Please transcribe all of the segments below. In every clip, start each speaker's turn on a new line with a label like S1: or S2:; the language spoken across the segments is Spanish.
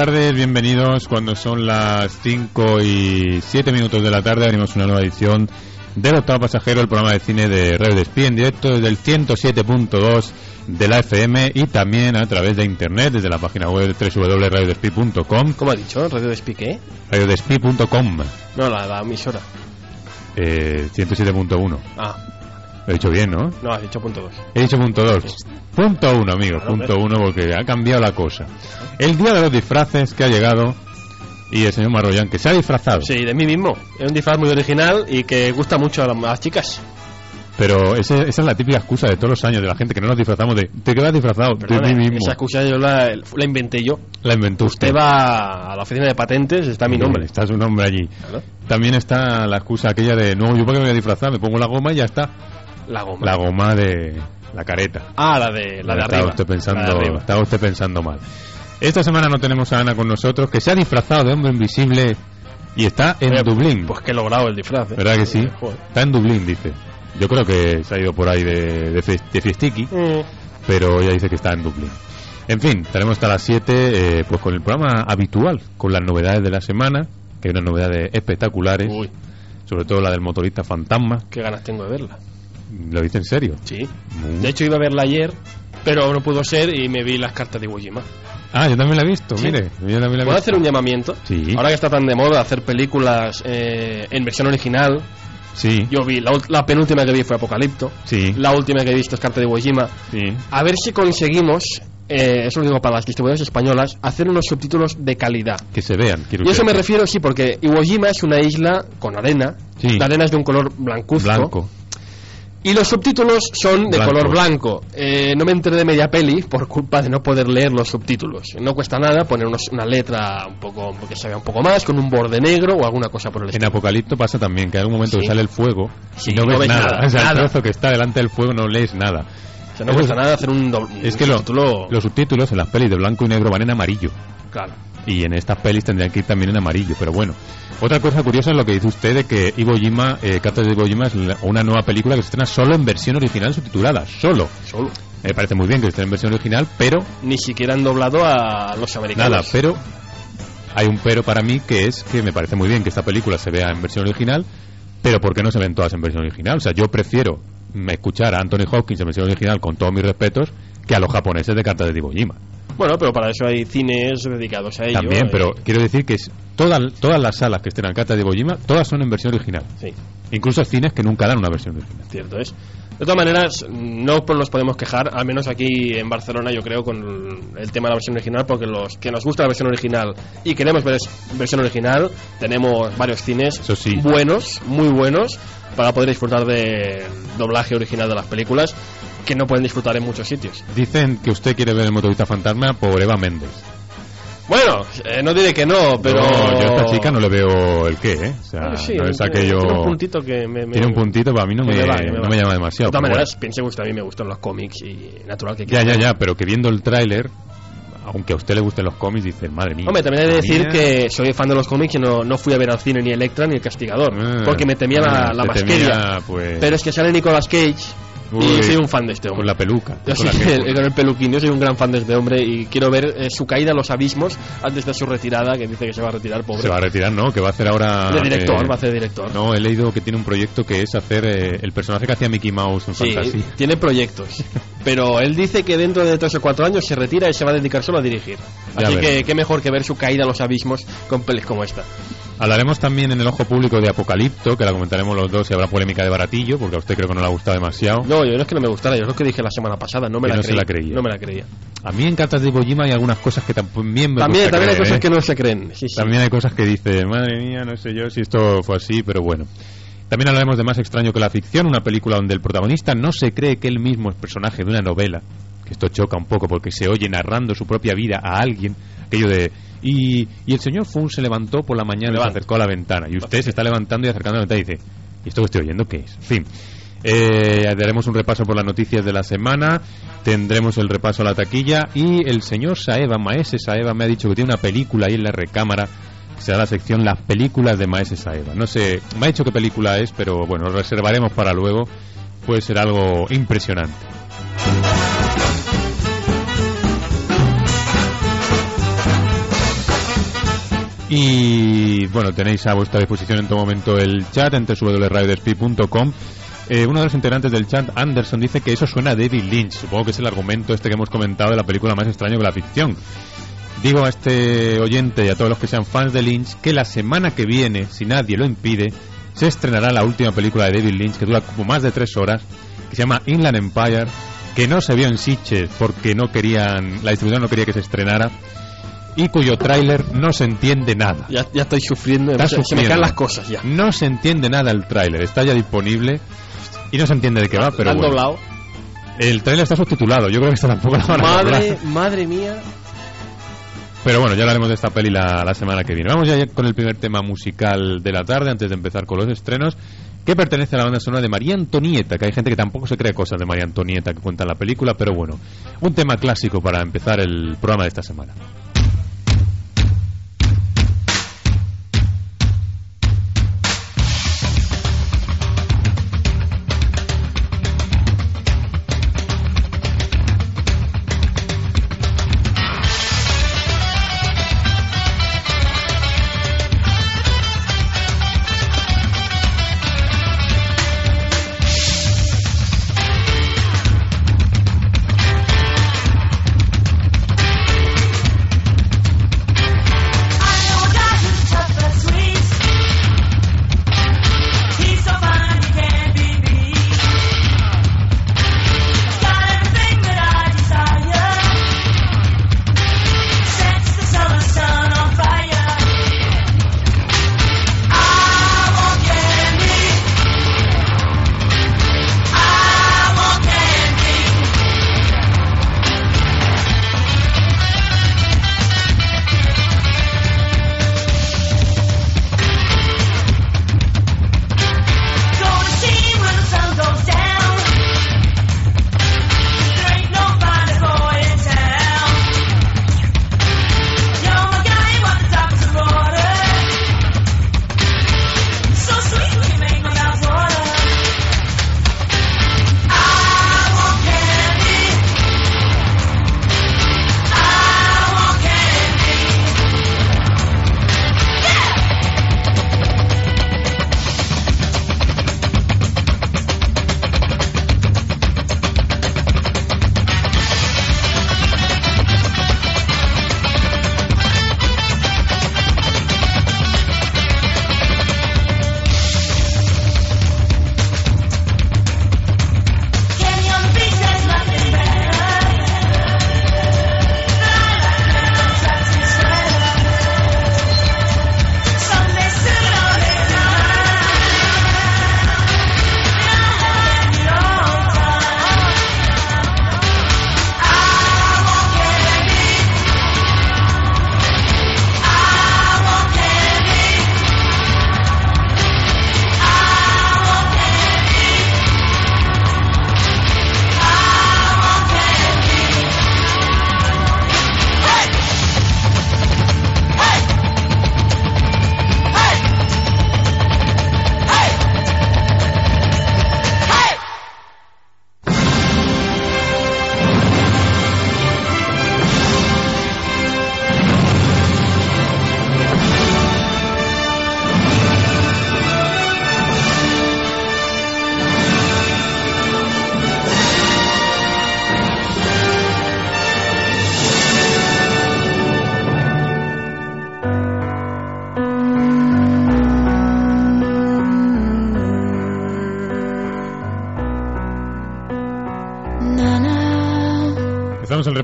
S1: Tardes, bienvenidos. Cuando son las 5 y 7 minutos de la tarde, abrimos una nueva edición del octavo pasajero, el programa de cine de Radio Despí en directo desde el 107.2 de la FM y también a través de internet desde la página web www.radiodespi.com.
S2: ¿Cómo ha dicho? ¿Radio Despí qué?
S1: Radiodespi.com.
S2: No, la, la emisora.
S1: Eh, 107.1.
S2: Ah,
S1: Lo he dicho bien, ¿no?
S2: no, has dicho punto dos.
S1: He dicho punto 2. Punto 1, amigos. Punto 1 porque ha cambiado la cosa. El día de los disfraces que ha llegado y el señor Marroyán que se ha disfrazado.
S2: Sí, de mí mismo. Es un disfraz muy original y que gusta mucho a las, a las chicas.
S1: Pero ese- esa es la típica excusa de todos los años de la gente que no nos disfrazamos de ¿de qué vas disfrazado? De mí mismo.
S2: Esa excusa yo la, la inventé yo.
S1: La inventó usted.
S2: Usted va a la oficina de patentes, está mi nombre.
S1: Está su nombre allí.
S2: Claro.
S1: También está la excusa aquella de no, yo para qué me voy a disfrazar, me pongo la goma y ya está.
S2: La goma.
S1: La goma de la careta.
S2: Ah, la de, la de
S1: Estaba
S2: arriba.
S1: usted pensando,
S2: La de arriba.
S1: estaba usted pensando mal. Esta semana no tenemos a Ana con nosotros, que se ha disfrazado de hombre invisible y está en
S2: Oye,
S1: Dublín.
S2: Pues que he logrado el disfraz. ¿eh?
S1: ¿Verdad que sí?
S2: Joder.
S1: Está en Dublín, dice. Yo creo que se ha ido por ahí de, de, de fiestiqui,
S2: Mm.
S1: pero ella dice que está en Dublín. En fin, estaremos hasta las 7 eh, pues con el programa habitual, con las novedades de la semana, que hay unas novedades espectaculares,
S2: Uy,
S1: sobre todo la del motorista fantasma.
S2: qué ganas tengo de verla.
S1: ¿Lo dice en serio?
S2: Sí.
S1: Mm.
S2: De hecho, iba a verla ayer, pero no pudo ser y me vi las cartas de Iwo Jima.
S1: Ah, yo también la he visto,
S2: Sí.
S1: mire. Yo también la he
S2: ¿Puedo
S1: visto.
S2: hacer un llamamiento?
S1: Sí.
S2: Ahora que está tan de moda hacer películas eh, en versión original,
S1: Sí,
S2: yo vi, la, la penúltima que vi fue Apocalipto,
S1: sí,
S2: la última que he visto es Carta de Iwo Jima.
S1: sí.
S2: A ver si conseguimos, eh, eso lo digo para las distribuidoras españolas, hacer unos subtítulos de calidad.
S1: Que se vean. quiero
S2: Y eso me refiero, sí, porque Iwo Jima es una isla con arena,
S1: Sí.
S2: la arena es de un color blancuzco,
S1: Blanco.
S2: Y los subtítulos son de
S1: Blanco.
S2: color blanco. Eh, no me enteré de media peli por culpa de no poder leer los subtítulos. No cuesta nada poner unos- una letra un poco que se vea un poco más, con un borde negro o alguna cosa por el
S1: En
S2: estilo.
S1: Apocalipto pasa también que hay algún momento
S2: Sí.
S1: que sale el fuego
S2: Sí,
S1: y no, ves, nada. O sea,
S2: nada.
S1: el trozo que está delante del fuego no lees nada.
S2: O sea, no cuesta nada hacer un, doble,
S1: Es
S2: un
S1: que lo-
S2: subtítulo.
S1: los subtítulos en las pelis de blanco y negro van en amarillo.
S2: Claro.
S1: Y en estas pelis tendrían que ir también en amarillo, pero bueno. Otra cosa curiosa es lo que dice usted de que Iwo Jima, eh, Cartas de Iwo Jima es la- una nueva película que se estrena solo en versión original subtitulada, solo.
S2: Solo.
S1: Me parece muy bien que esté en versión original, pero
S2: Ni siquiera han doblado a los americanos.
S1: nada, pero hay un pero para mí que es que me parece muy bien que esta película se vea en versión original, pero ¿por qué no se ven todas en versión original? O sea, yo prefiero escuchar a Anthony Hopkins en versión original con todos mis respetos que a los japoneses de Cartas de Iwo Jima.
S2: Bueno, pero para eso hay cines dedicados a ello.
S1: También, pero quiero decir que es, todas, todas las salas que estén en Cartas de Iwo Jima, todas son en versión original.
S2: Sí,
S1: Incluso cines que nunca dan una versión original.
S2: cierto es. De todas maneras, no nos podemos quejar, al menos aquí en Barcelona, yo creo, con el tema de la versión original, porque los que nos gusta la versión original y queremos ver versión original, tenemos varios cines
S1: Eso sí.
S2: buenos, muy buenos, para poder disfrutar del doblaje original de las películas, que no pueden disfrutar en muchos sitios.
S1: Dicen que usted quiere ver el motorista fantasma por Eva Méndez.
S2: Bueno, eh, no diré que no, pero...
S1: No, yo a esta chica no le veo el qué, ¿eh? O sea,
S2: Bueno, sí,
S1: no es
S2: tiene-
S1: aquello...
S2: tiene un puntito que me, me-
S1: Tiene un puntito, pero a mí no me,
S2: va, que
S1: no
S2: va.
S1: me llama demasiado.
S2: De todas maneras, piense que usted a mí me gustan los cómics y natural que
S1: Ya,
S2: quiera.
S1: ya, ya, pero que viendo el tráiler, aunque a usted le gusten los cómics, dice, madre mía.
S2: Hombre, también he de decir
S1: mía".
S2: que soy fan de los cómics y no, no fui a ver al cine ni Electra ni El Castigador,
S1: Ah,
S2: porque me temía la,
S1: ah,
S2: la
S1: temía, pues,
S2: Pero es que sale Nicolas Cage
S1: Uy,
S2: y soy un fan de este hombre.
S1: Con la peluca.
S2: Yo
S1: con
S2: soy
S1: la
S2: el, con el peluquín, yo soy un gran fan de este hombre y quiero ver eh, su caída a los abismos antes de su retirada, que dice que se va a retirar, pobre.
S1: Se va a retirar, ¿no? Que va a hacer ahora...
S2: de director,
S1: eh,
S2: va a ser director.
S1: No, he leído que tiene un proyecto que es hacer eh, el personaje que hacía Mickey Mouse en
S2: Sí,
S1: Fantasy.
S2: tiene proyectos. Pero él dice que dentro de tres o cuatro años se retira y se va a dedicar solo a dirigir.
S1: Ya
S2: Así
S1: veremos.
S2: que qué mejor que ver su caída a los abismos con pelis como esta.
S1: Hablaremos también en el ojo público de Apocalipto, que la comentaremos los dos y habrá polémica de baratillo, porque a usted creo que no le ha gustado demasiado.
S2: No, yo no es que no me gustara, yo es lo que dije la semana pasada, no me
S1: Que
S2: la,
S1: no se
S2: creí,
S1: la creía.
S2: No me la creía.
S1: A mí en Cartas de Iwo Jima hay algunas cosas que también me
S2: También,
S1: cuesta
S2: también hay cosas
S1: ¿eh?
S2: que no se creen. Sí, sí.
S1: También hay cosas que dice, madre mía, no sé yo si esto fue así, pero bueno. También hablaremos de Más extraño que la ficción, una película donde el protagonista no se cree que él mismo es personaje de una novela. Que esto choca un poco porque se oye narrando su propia vida a alguien. Aquello de. Y, y el señor Fun se levantó por la mañana y se acercó a la ventana. Y usted se está levantando y acercando a la ventana y dice: ¿Y esto que estoy oyendo qué es? En fin. Eh, daremos un repaso por las noticias de la semana, tendremos el repaso a la taquilla y el señor Saeva, Maese Saeva, me ha dicho que tiene una película ahí en la recámara será la sección Las películas de Maese Saeva. No sé, me ha dicho qué película es, pero bueno, lo reservaremos para luego. Puede ser algo impresionante. Y bueno, tenéis a vuestra disposición en todo momento el chat en www.radiodespí.com. Eh, uno de los integrantes del chat, Anderson, dice que eso suena a David Lynch. Supongo que es el argumento este que hemos comentado de la película más extraña que la ficción. Digo a este oyente y a todos los que sean fans de Lynch que la semana que viene, si nadie lo impide, se estrenará la última película de David Lynch que dura como más de tres horas, que se llama Inland Empire, que no se vio en Sitges porque no querían, la distribución no quería que se estrenara y cuyo tráiler no se entiende nada.
S2: Ya, ya estoy sufriendo,
S1: Está
S2: se, se me
S1: sufriendo.
S2: caen las cosas ya.
S1: No se entiende nada el tráiler, está ya disponible y no se entiende de qué va, pero
S2: Han
S1: bueno.
S2: doblado.
S1: El tráiler está subtitulado, yo creo que esta tampoco la van a
S2: Madre, madre mía.
S1: Pero bueno, ya hablaremos de esta peli la, la semana que viene. Vamos ya con el primer tema musical de la tarde, antes de empezar con los estrenos, que pertenece a la banda sonora de María Antonieta, que hay gente que tampoco se cree cosas de María Antonieta que cuenta en la película, pero bueno, un tema clásico para empezar el programa de esta semana.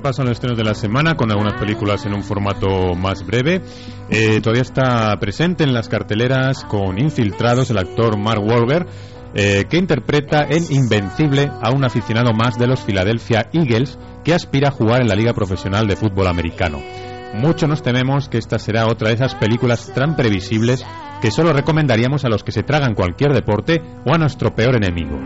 S1: Repaso los estrenos de la semana con algunas películas en un formato más breve. Eh, todavía está presente en las carteleras con Infiltrados el actor Mark Wahlberg, eh, que interpreta en Invencible a un aficionado más de los Philadelphia Eagles que aspira a jugar en la Liga Profesional de Fútbol Americano. Mucho nos tememos que esta será otra de esas películas tan previsibles que solo recomendaríamos a los que se tragan cualquier deporte o a nuestro peor enemigo.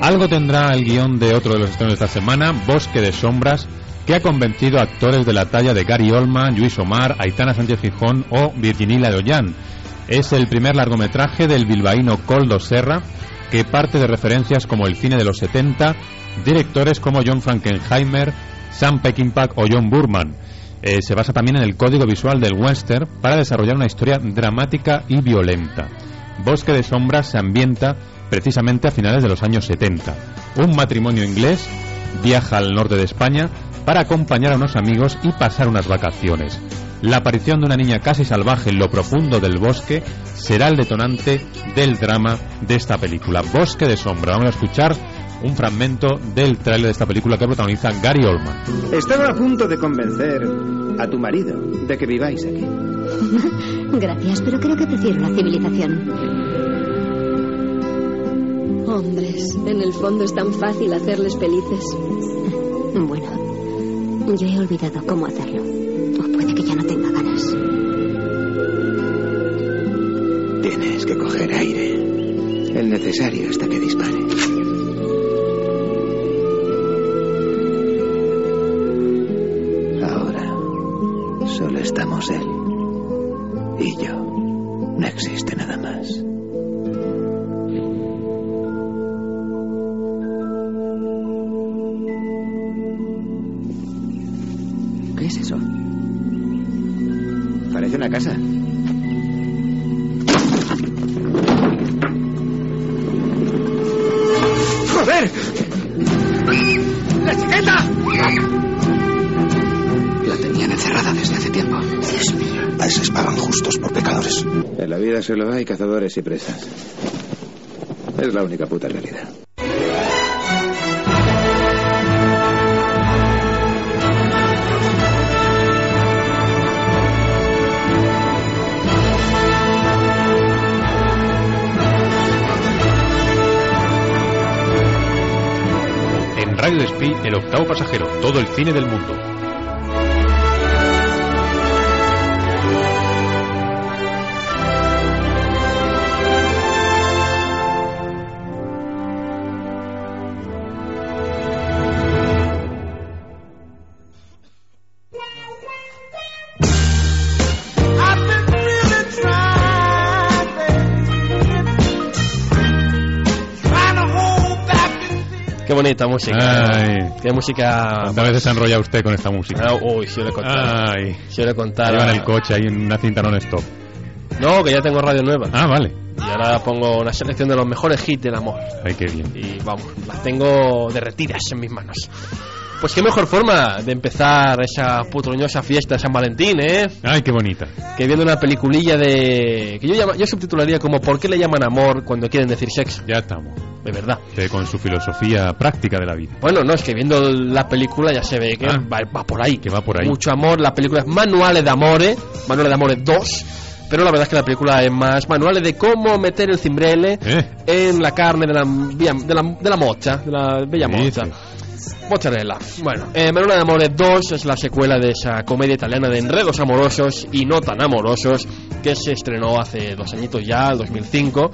S1: Algo tendrá el guion de otro de los estrenos de esta semana, Bosque de Sombras, que ha convencido a actores de la talla de Gary Oldman, Luis Omar, Aitana Sánchez Fijón o Virginila Ollán. Es el primer largometraje del bilbaíno Coldo Serra, que parte de referencias como el cine de los 70, directores como John Frankenheimer, Sam Peckinpah o John Burman. Eh, se basa también en el código visual del western para desarrollar una historia dramática y violenta. Bosque de Sombras se ambienta precisamente a finales de los años 70. Un matrimonio inglés viaja al norte de España para acompañar a unos amigos y pasar unas vacaciones. La aparición de una niña casi salvaje en lo profundo del bosque será el detonante del drama de esta película. Bosque de Sombra. Vamos a escuchar un fragmento del tráiler de esta película que protagoniza Gary Oldman.
S3: Estaba a punto de convencer a tu marido de que viváis aquí.
S4: Gracias, pero creo que prefiero la civilización.
S5: Hombres, en el fondo es tan fácil hacerles felices.
S4: Bueno, yo he olvidado cómo hacerlo. O puede que ya no tenga ganas.
S3: Tienes que coger aire. El necesario hasta que dispare. Ahora solo estamos él y yo. No existe desde hace tiempo. Dios mío.
S6: A veces pagan justos por pecadores.
S3: En la vida solo hay cazadores y presas. Es la única puta realidad.
S1: En Radio Despí, el octavo pasajero, todo el cine del mundo.
S2: Bonita música.
S1: Ay.
S2: Qué música.
S1: ¿Cuántas veces se enrolla usted con esta música?
S2: Ah, uy, si le contara.
S1: Ay.
S2: Si le contara.
S1: Lleva en el coche ahí en una cinta non-stop.
S2: No, que ya tengo radio nueva.
S1: Ah, vale.
S2: Y ahora pongo una selección de los mejores hits del amor.
S1: Ay, qué bien.
S2: Y vamos, las tengo derretidas en mis manos. Pues qué mejor forma de empezar esa putroñosa fiesta de San Valentín, ¿eh?
S1: Ay, qué bonita.
S2: Que viendo una peliculilla de... que yo, llama- yo subtitularía como ¿Por qué le llaman amor cuando quieren decir sexo?
S1: Ya estamos.
S2: De verdad.
S1: Con su filosofía práctica de la vida.
S2: Bueno, no, es que viendo la película ya se ve que
S1: Ah.
S2: va, va por ahí.
S1: Que va por ahí.
S2: Mucho amor, la película es Manuales de Amore, Manuales de Amore 2, pero la verdad es que la película es más manuales de cómo meter el cimbrele
S1: ¿Eh?
S2: en la carne de la, de la, de la mocha, de la bella
S1: Sí,
S2: mocha.
S1: sí.
S2: Mozzarella. Bueno, eh, de Amores 2 es la secuela de esa comedia italiana de enredos amorosos y no tan amorosos que se estrenó hace dos añitos ya, el 2005.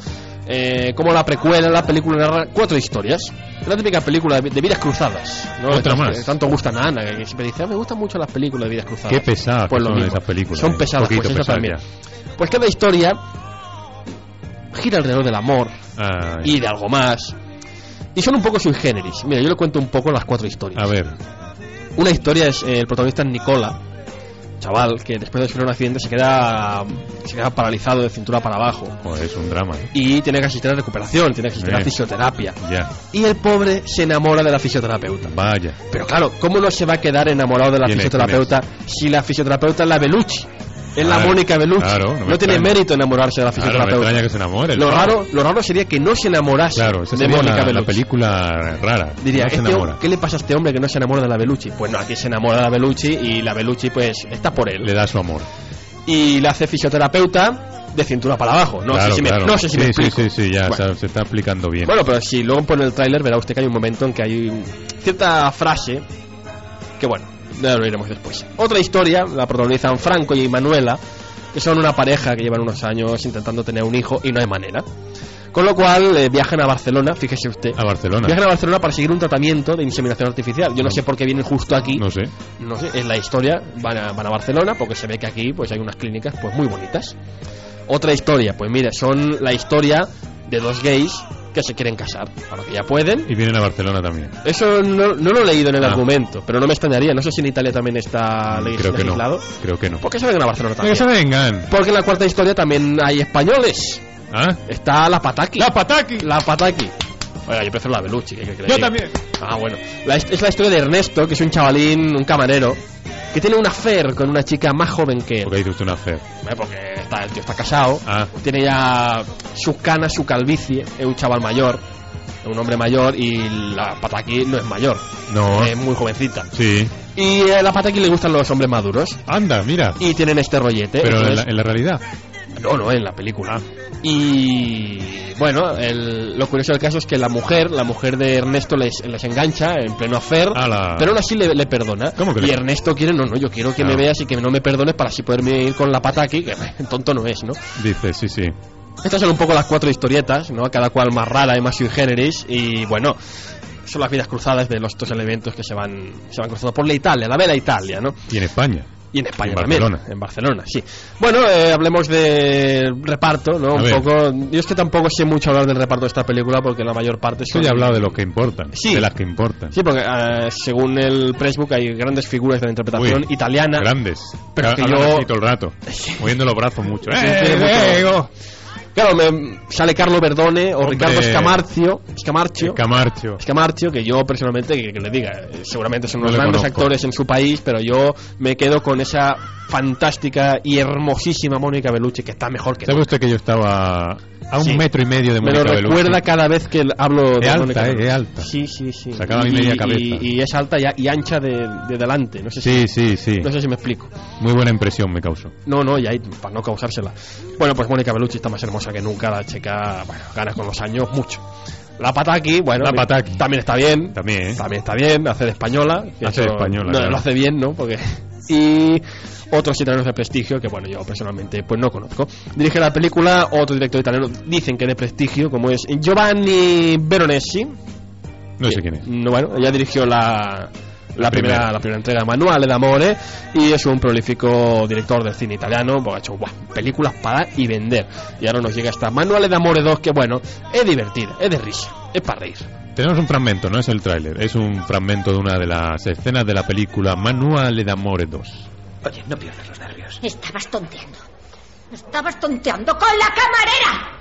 S2: Eh, como la precuela, la película narra cuatro historias. La típica película de, de vidas cruzadas. ¿no?
S1: Otra más.
S2: que tanto gustan a Ana, que siempre dice, "Ah, me gustan mucho las películas de vidas cruzadas.
S1: Qué pesadas
S2: Pues
S1: son esas películas.
S2: Son
S1: ¿eh?
S2: pesadas, pues esa también. Pues cada historia gira alrededor del amor.
S1: Ay.
S2: y de algo más. Y son un poco sui generis. Mira, yo le cuento un poco las cuatro historias.
S1: A ver.
S2: Una historia es eh, el protagonista es Nicola, chaval, que después de sufrir un accidente se queda, se queda paralizado de cintura para abajo.
S1: Joder, es un drama. ¿eh?
S2: Y tiene que asistir a recuperación, tiene que asistir a
S1: Eh.
S2: fisioterapia.
S1: Ya.
S2: Y el pobre se enamora de la fisioterapeuta.
S1: Vaya.
S2: Pero claro, ¿cómo no se va a quedar enamorado de la fisioterapeuta si la fisioterapeuta es la Bellucci? Es la Mónica Bellucci.
S1: claro, no
S2: tiene mérito enamorarse de la
S1: Claro, no
S2: fisioterapeuta.
S1: que se enamore.
S2: lo, raro, lo raro sería que no se enamorase
S1: Claro, esa
S2: de Mónica
S1: la, la
S2: Bellucci.
S1: película rara.
S2: Diría,
S1: no
S2: este
S1: enamora.
S2: ¿qué le pasa a este hombre que no se enamora de la Bellucci? Pues no, aquí se enamora de la Bellucci y la Bellucci pues está por él.
S1: Le da su amor.
S2: Y le hace fisioterapeuta de cintura para abajo. No
S1: claro,
S2: sé si me,
S1: claro.
S2: no sé si
S1: sí,
S2: me
S1: sí,
S2: explico.
S1: sí, sí, ya
S2: Bueno.
S1: se, está explicando bien.
S2: Bueno, pero si luego pone el tráiler verá usted que hay un momento en que hay cierta frase que bueno, ya lo iremos después. Otra historia la protagonizan Franco y Manuela, que son una pareja que llevan unos años intentando tener un hijo y no hay manera. Con lo cual eh, viajan a Barcelona, fíjese usted.
S1: a Barcelona.
S2: Viajan a Barcelona para seguir un tratamiento de inseminación artificial. Yo no, sé por qué vienen justo aquí.
S1: No sé.
S2: No sé, en la historia van a, van a Barcelona porque se ve que aquí pues hay unas clínicas pues muy bonitas. Otra historia, pues mire, son la historia de dos gays que se quieren casar, para que ya pueden.
S1: Y vienen a Barcelona también.
S2: Eso no, no lo he leído en el
S1: Ah.
S2: argumento, pero no me extrañaría. No sé si en Italia también está legis-
S1: Creo que no.
S2: legislado.
S1: Creo que no.
S2: ¿Por qué se vengan a Barcelona también?
S1: se vengan.
S2: Porque en la cuarta historia también hay españoles.
S1: ¿Ah?
S2: Está la Pataki.
S1: ¡La Pataki!
S2: La Pataki. Oiga, yo prefiero la Belucci. ¿qué le
S1: Yo también.
S2: Ah, bueno. La es la historia de Ernesto, que es un chavalín, un camarero, que tiene una affair con una chica más joven que él.
S1: Porque dice usted una.
S2: Eh, Porque está, el tío está casado,
S1: Ah.
S2: tiene ya sus canas, su calvicie, es un chaval mayor, es un hombre mayor y la Pataki no es mayor,
S1: No.
S2: es muy jovencita.
S1: Sí.
S2: Y a la Pataki le gustan los hombres maduros
S1: Anda, mira.
S2: y tienen este rollete.
S1: Pero en la, en la realidad.
S2: No, no, en la película. Y bueno, el- lo curioso del caso es que la mujer, la mujer de Ernesto les, les engancha en pleno affair,
S1: Ala.
S2: pero aún así le, le perdona.
S1: ¿Cómo que
S2: y
S1: le-
S2: Ernesto quiere, no, no, yo quiero que me veas y que no me perdones para así poderme ir con la pata aquí, que tonto no es, ¿no?
S1: Dice, sí, sí.
S2: Estas son un poco las cuatro historietas, ¿no? Cada cual más rara y más sui generis. Y bueno, son las vidas cruzadas de los dos elementos que se van, se van cruzando por la Italia, la vela Italia, ¿no?
S1: Y en España.
S2: Y en España
S1: En
S2: también.
S1: Barcelona.
S2: En Barcelona, sí. Bueno, eh, hablemos de reparto, ¿no?
S1: A
S2: Un
S1: ver.
S2: poco. Yo es que tampoco sé mucho hablar del reparto de esta película porque la mayor parte son.
S1: ya he hablado de lo que importan.
S2: Sí.
S1: De las que importan.
S2: Sí, porque eh, según el pressbook hay grandes figuras de la interpretación
S1: Uy,
S2: italiana.
S1: Grandes.
S2: Pero que yo-
S1: así todo el rato. Moviendo los brazos mucho.
S2: Sí,
S1: ¡Eh,
S2: tiene mucho-
S1: Diego!
S2: Claro, me sale Carlo Verdone o
S1: Hombre.
S2: Ricardo Scamarcio. Scamarcio.
S1: Camarcho.
S2: Scamarcio, que yo personalmente, que, que le diga, eh, seguramente son
S1: No
S2: unos grandes
S1: conozco.
S2: actores en su país, pero yo me quedo con esa fantástica y hermosísima Mónica Bellucci, que está mejor que
S1: ¿Sabe usted que yo estaba a un
S2: Sí.
S1: metro y medio de
S2: Me lo
S1: Mónica Bellucci?
S2: recuerda cada vez que hablo de
S1: Es alta,
S2: Mónica
S1: eh, es alta.
S2: Sí, sí, sí.
S1: Sacaba mi
S2: Y-
S1: media
S2: y-
S1: cabeza.
S2: Y, es alta y, y ancha de, de delante. No sé si,
S1: Sí, sí, sí.
S2: no sé si me explico.
S1: Muy buena impresión me causó.
S2: No, no, y ahí, para no causársela. Bueno, pues Mónica Bellucci está más hermosa que nunca. La chica, bueno, gana con los años mucho. La Pataki, bueno,
S1: La Pataki.
S2: también está bien.
S1: También, ¿eh?
S2: También está bien, hace de española.
S1: Hace de española,
S2: No,
S1: claro.
S2: lo hace bien, ¿no? Porque... Y otros italianos de prestigio que, bueno, yo personalmente pues no conozco. Dirige la película otro director italiano, dicen que de prestigio, como es Giovanni Veronesi.
S1: No sé quién es.
S2: no, bueno, ella dirigió la, la, primera,
S1: primera.
S2: la primera entrega, Manuale d'Amore, y es un prolífico director del cine italiano, porque ha hecho buah, películas para y vender. Y ahora nos llega esta Manuale d'Amore 2, que bueno, es divertida, es de risa, es para reír.
S1: Tenemos un fragmento, no es el tráiler, es un fragmento de una de las escenas de la película Manuale d'Amore 2.
S3: Oye, no pierdas los nervios.
S4: Estabas tonteando. Estabas tonteando con la camarera.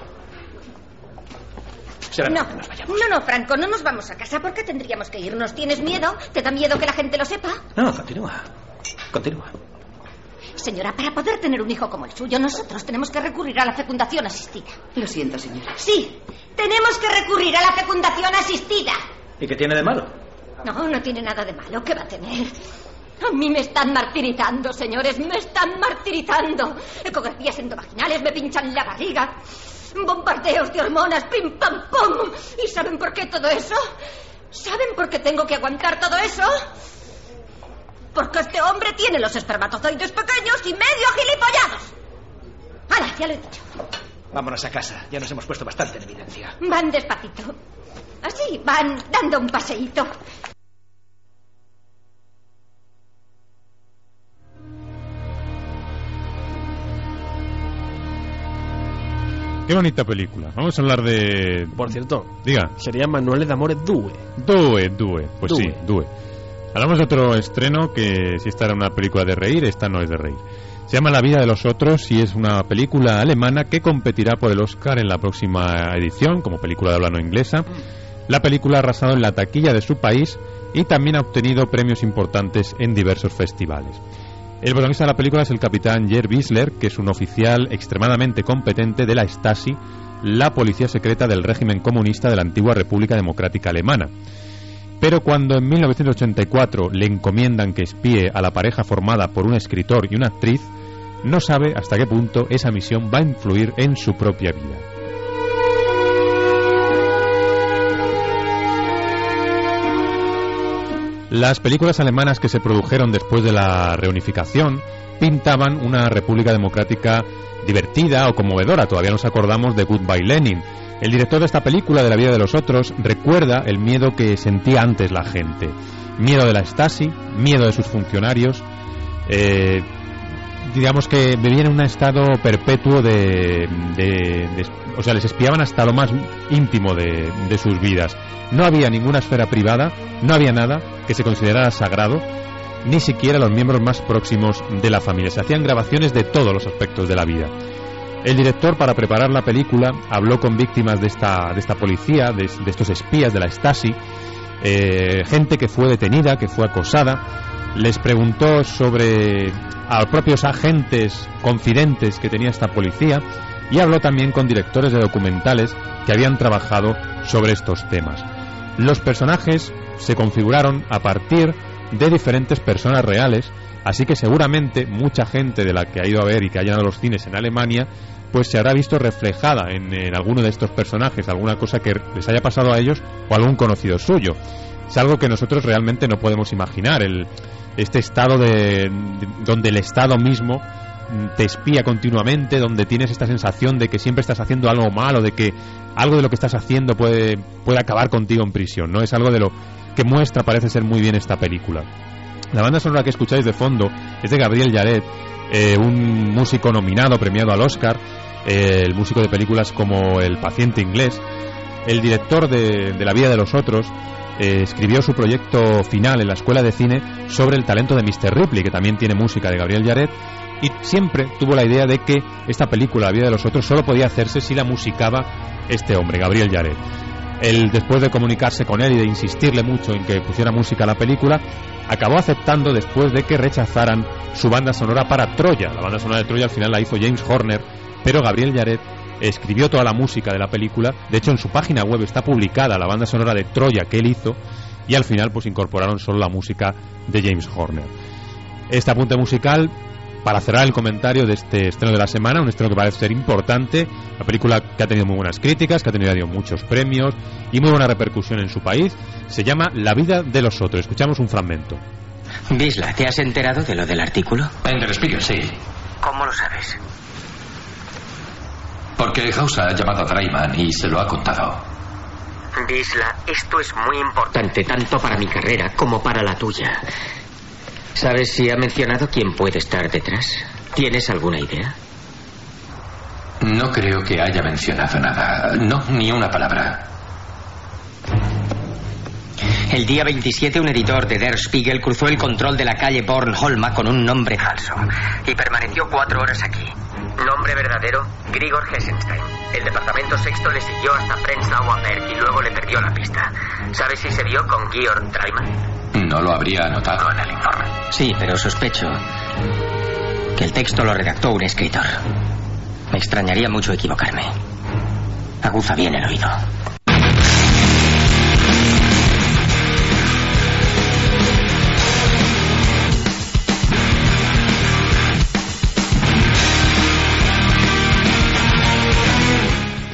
S3: Será
S4: No,
S3: que nos vayamos.
S4: no, no, Franco, no nos vamos a casa porque tendríamos que irnos. ¿Tienes miedo? ¿Te da miedo que la gente lo sepa?
S3: No, continúa. Continúa.
S4: Señora, para poder tener un hijo como el suyo, nosotros tenemos que recurrir a la fecundación asistida.
S5: Lo siento, señora.
S4: Sí, tenemos que recurrir a la fecundación asistida.
S3: ¿Y qué tiene de malo?
S4: No, no tiene nada de malo. ¿Qué va a tener? A mí me están martirizando, señores. Me están martirizando. Ecografías endovaginales me pinchan la barriga. Bombardeos de hormonas, pim pam pum. ¿Y saben por qué todo eso? ¿Saben por qué tengo que aguantar todo eso? Porque este hombre tiene los espermatozoides pequeños y medio gilipollados. ¡Hala! Ya lo he dicho.
S3: Vámonos a casa. Ya nos hemos puesto bastante en evidencia.
S4: Van despacito. Así, van dando un paseíto.
S1: Qué bonita película. Vamos a hablar de...
S2: Por cierto,
S1: Diga.
S2: sería Manuale d'Amore 2.
S1: Due, Due. Pues
S2: Due.
S1: sí, Due. Hablamos de otro estreno que si esta era una película de reír, esta no es de reír. Se llama La vida de los otros y es una película alemana que competirá por el Oscar en la próxima edición como película de habla no inglesa. La película ha arrasado en la taquilla de su país y también ha obtenido premios importantes en diversos festivales. El protagonista de la película es el capitán Jer Wiesler, que es un oficial extremadamente competente de la Stasi, la policía secreta del régimen comunista de la antigua República Democrática Alemana. Pero cuando en 1984 le encomiendan que espíe a la pareja formada por un escritor y una actriz, no sabe hasta qué punto esa misión va a influir en su propia vida. Las películas alemanas que se produjeron después de la reunificación pintaban una república democrática divertida o conmovedora. Todavía nos acordamos de Goodbye Lenin. El director de esta película, de la vida de los otros, recuerda el miedo que sentía antes la gente. Miedo de la Stasi, miedo de sus funcionarios, eh, digamos que vivían en un estado perpetuo de, de- o sea, les espiaban hasta lo más íntimo de, de sus vidas. No había ninguna esfera privada, no había nada que se considerara sagrado, ni siquiera los miembros más próximos de la familia. Se hacían grabaciones de todos los aspectos de la vida. El director, para preparar la película, habló con víctimas de esta, de esta policía, de, de estos espías de la Stasi, eh, gente que fue detenida, que fue acosada, les preguntó sobre a propios agentes confidentes que tenía esta policía y habló también con directores de documentales que habían trabajado sobre estos temas. Los personajes se configuraron a partir de diferentes personas reales, así que seguramente mucha gente de la que ha ido a ver y que ha llenado los cines en Alemania, pues se habrá visto reflejada en, en alguno de estos personajes, alguna cosa que les haya pasado a ellos o algún conocido suyo. Es algo que nosotros realmente no podemos imaginar, el, este estado de, de- donde el Estado mismo mm, te espía continuamente, donde tienes esta sensación de que siempre estás haciendo algo malo, de que algo de lo que estás haciendo puede, puede acabar contigo en prisión, ¿no? Es algo de lo que muestra, parece ser muy bien esta película. La banda sonora que escucháis de fondo es de Gabriel Yaret, eh, un músico nominado, premiado al Oscar, eh, el músico de películas como El paciente inglés. El director de, de La vida de los otros eh, escribió su proyecto final en la escuela de cine sobre el talento de Mr. Ripley, que también tiene música de Gabriel Yaret, y siempre tuvo la idea de que esta película, La vida de los otros, solo podía hacerse si la musicaba este hombre, Gabriel Yaret. Él, después de comunicarse con él y de insistirle mucho en que pusiera música a la película, acabó aceptando después de que rechazaran su banda sonora para Troya. La banda sonora de Troya al final la hizo James Horner, pero Gabriel Yaret escribió toda la música de la película. De hecho, en su página web está publicada la banda sonora de Troya que él hizo y al final pues incorporaron solo la música de James Horner. Este apunte musical para cerrar el comentario de este estreno de la semana, un estreno que parece ser importante, la película que ha tenido muy buenas críticas, que ha tenido muchos premios y muy buena repercusión en su país, se llama La vida de los otros. Escuchamos un fragmento.
S7: Bisla, ¿te has enterado de lo del artículo?
S8: En sí.
S7: ¿Cómo lo sabes?
S8: Porque Hausa ha llamado a Draiman y se lo ha contado.
S7: Bisla, esto es muy importante tanto para mi carrera como para la tuya. ¿Sabes si ha mencionado quién puede estar detrás? ¿Tienes alguna idea?
S8: No creo que haya mencionado nada. No, ni una palabra.
S7: El día 27 un editor de Der Spiegel cruzó el control de la calle Bornholma con un nombre falso y permaneció cuatro horas aquí. Nombre verdadero, Grigor Hessenstein. El departamento sexto le siguió hasta Prenzlauer Berg y luego le perdió la pista. ¿Sabes si se vio con Georg Dreimann?
S8: No lo habría anotado en el informe.
S7: Sí, pero sospecho que el texto lo redactó un escritor. Me extrañaría mucho equivocarme. Aguza bien el oído.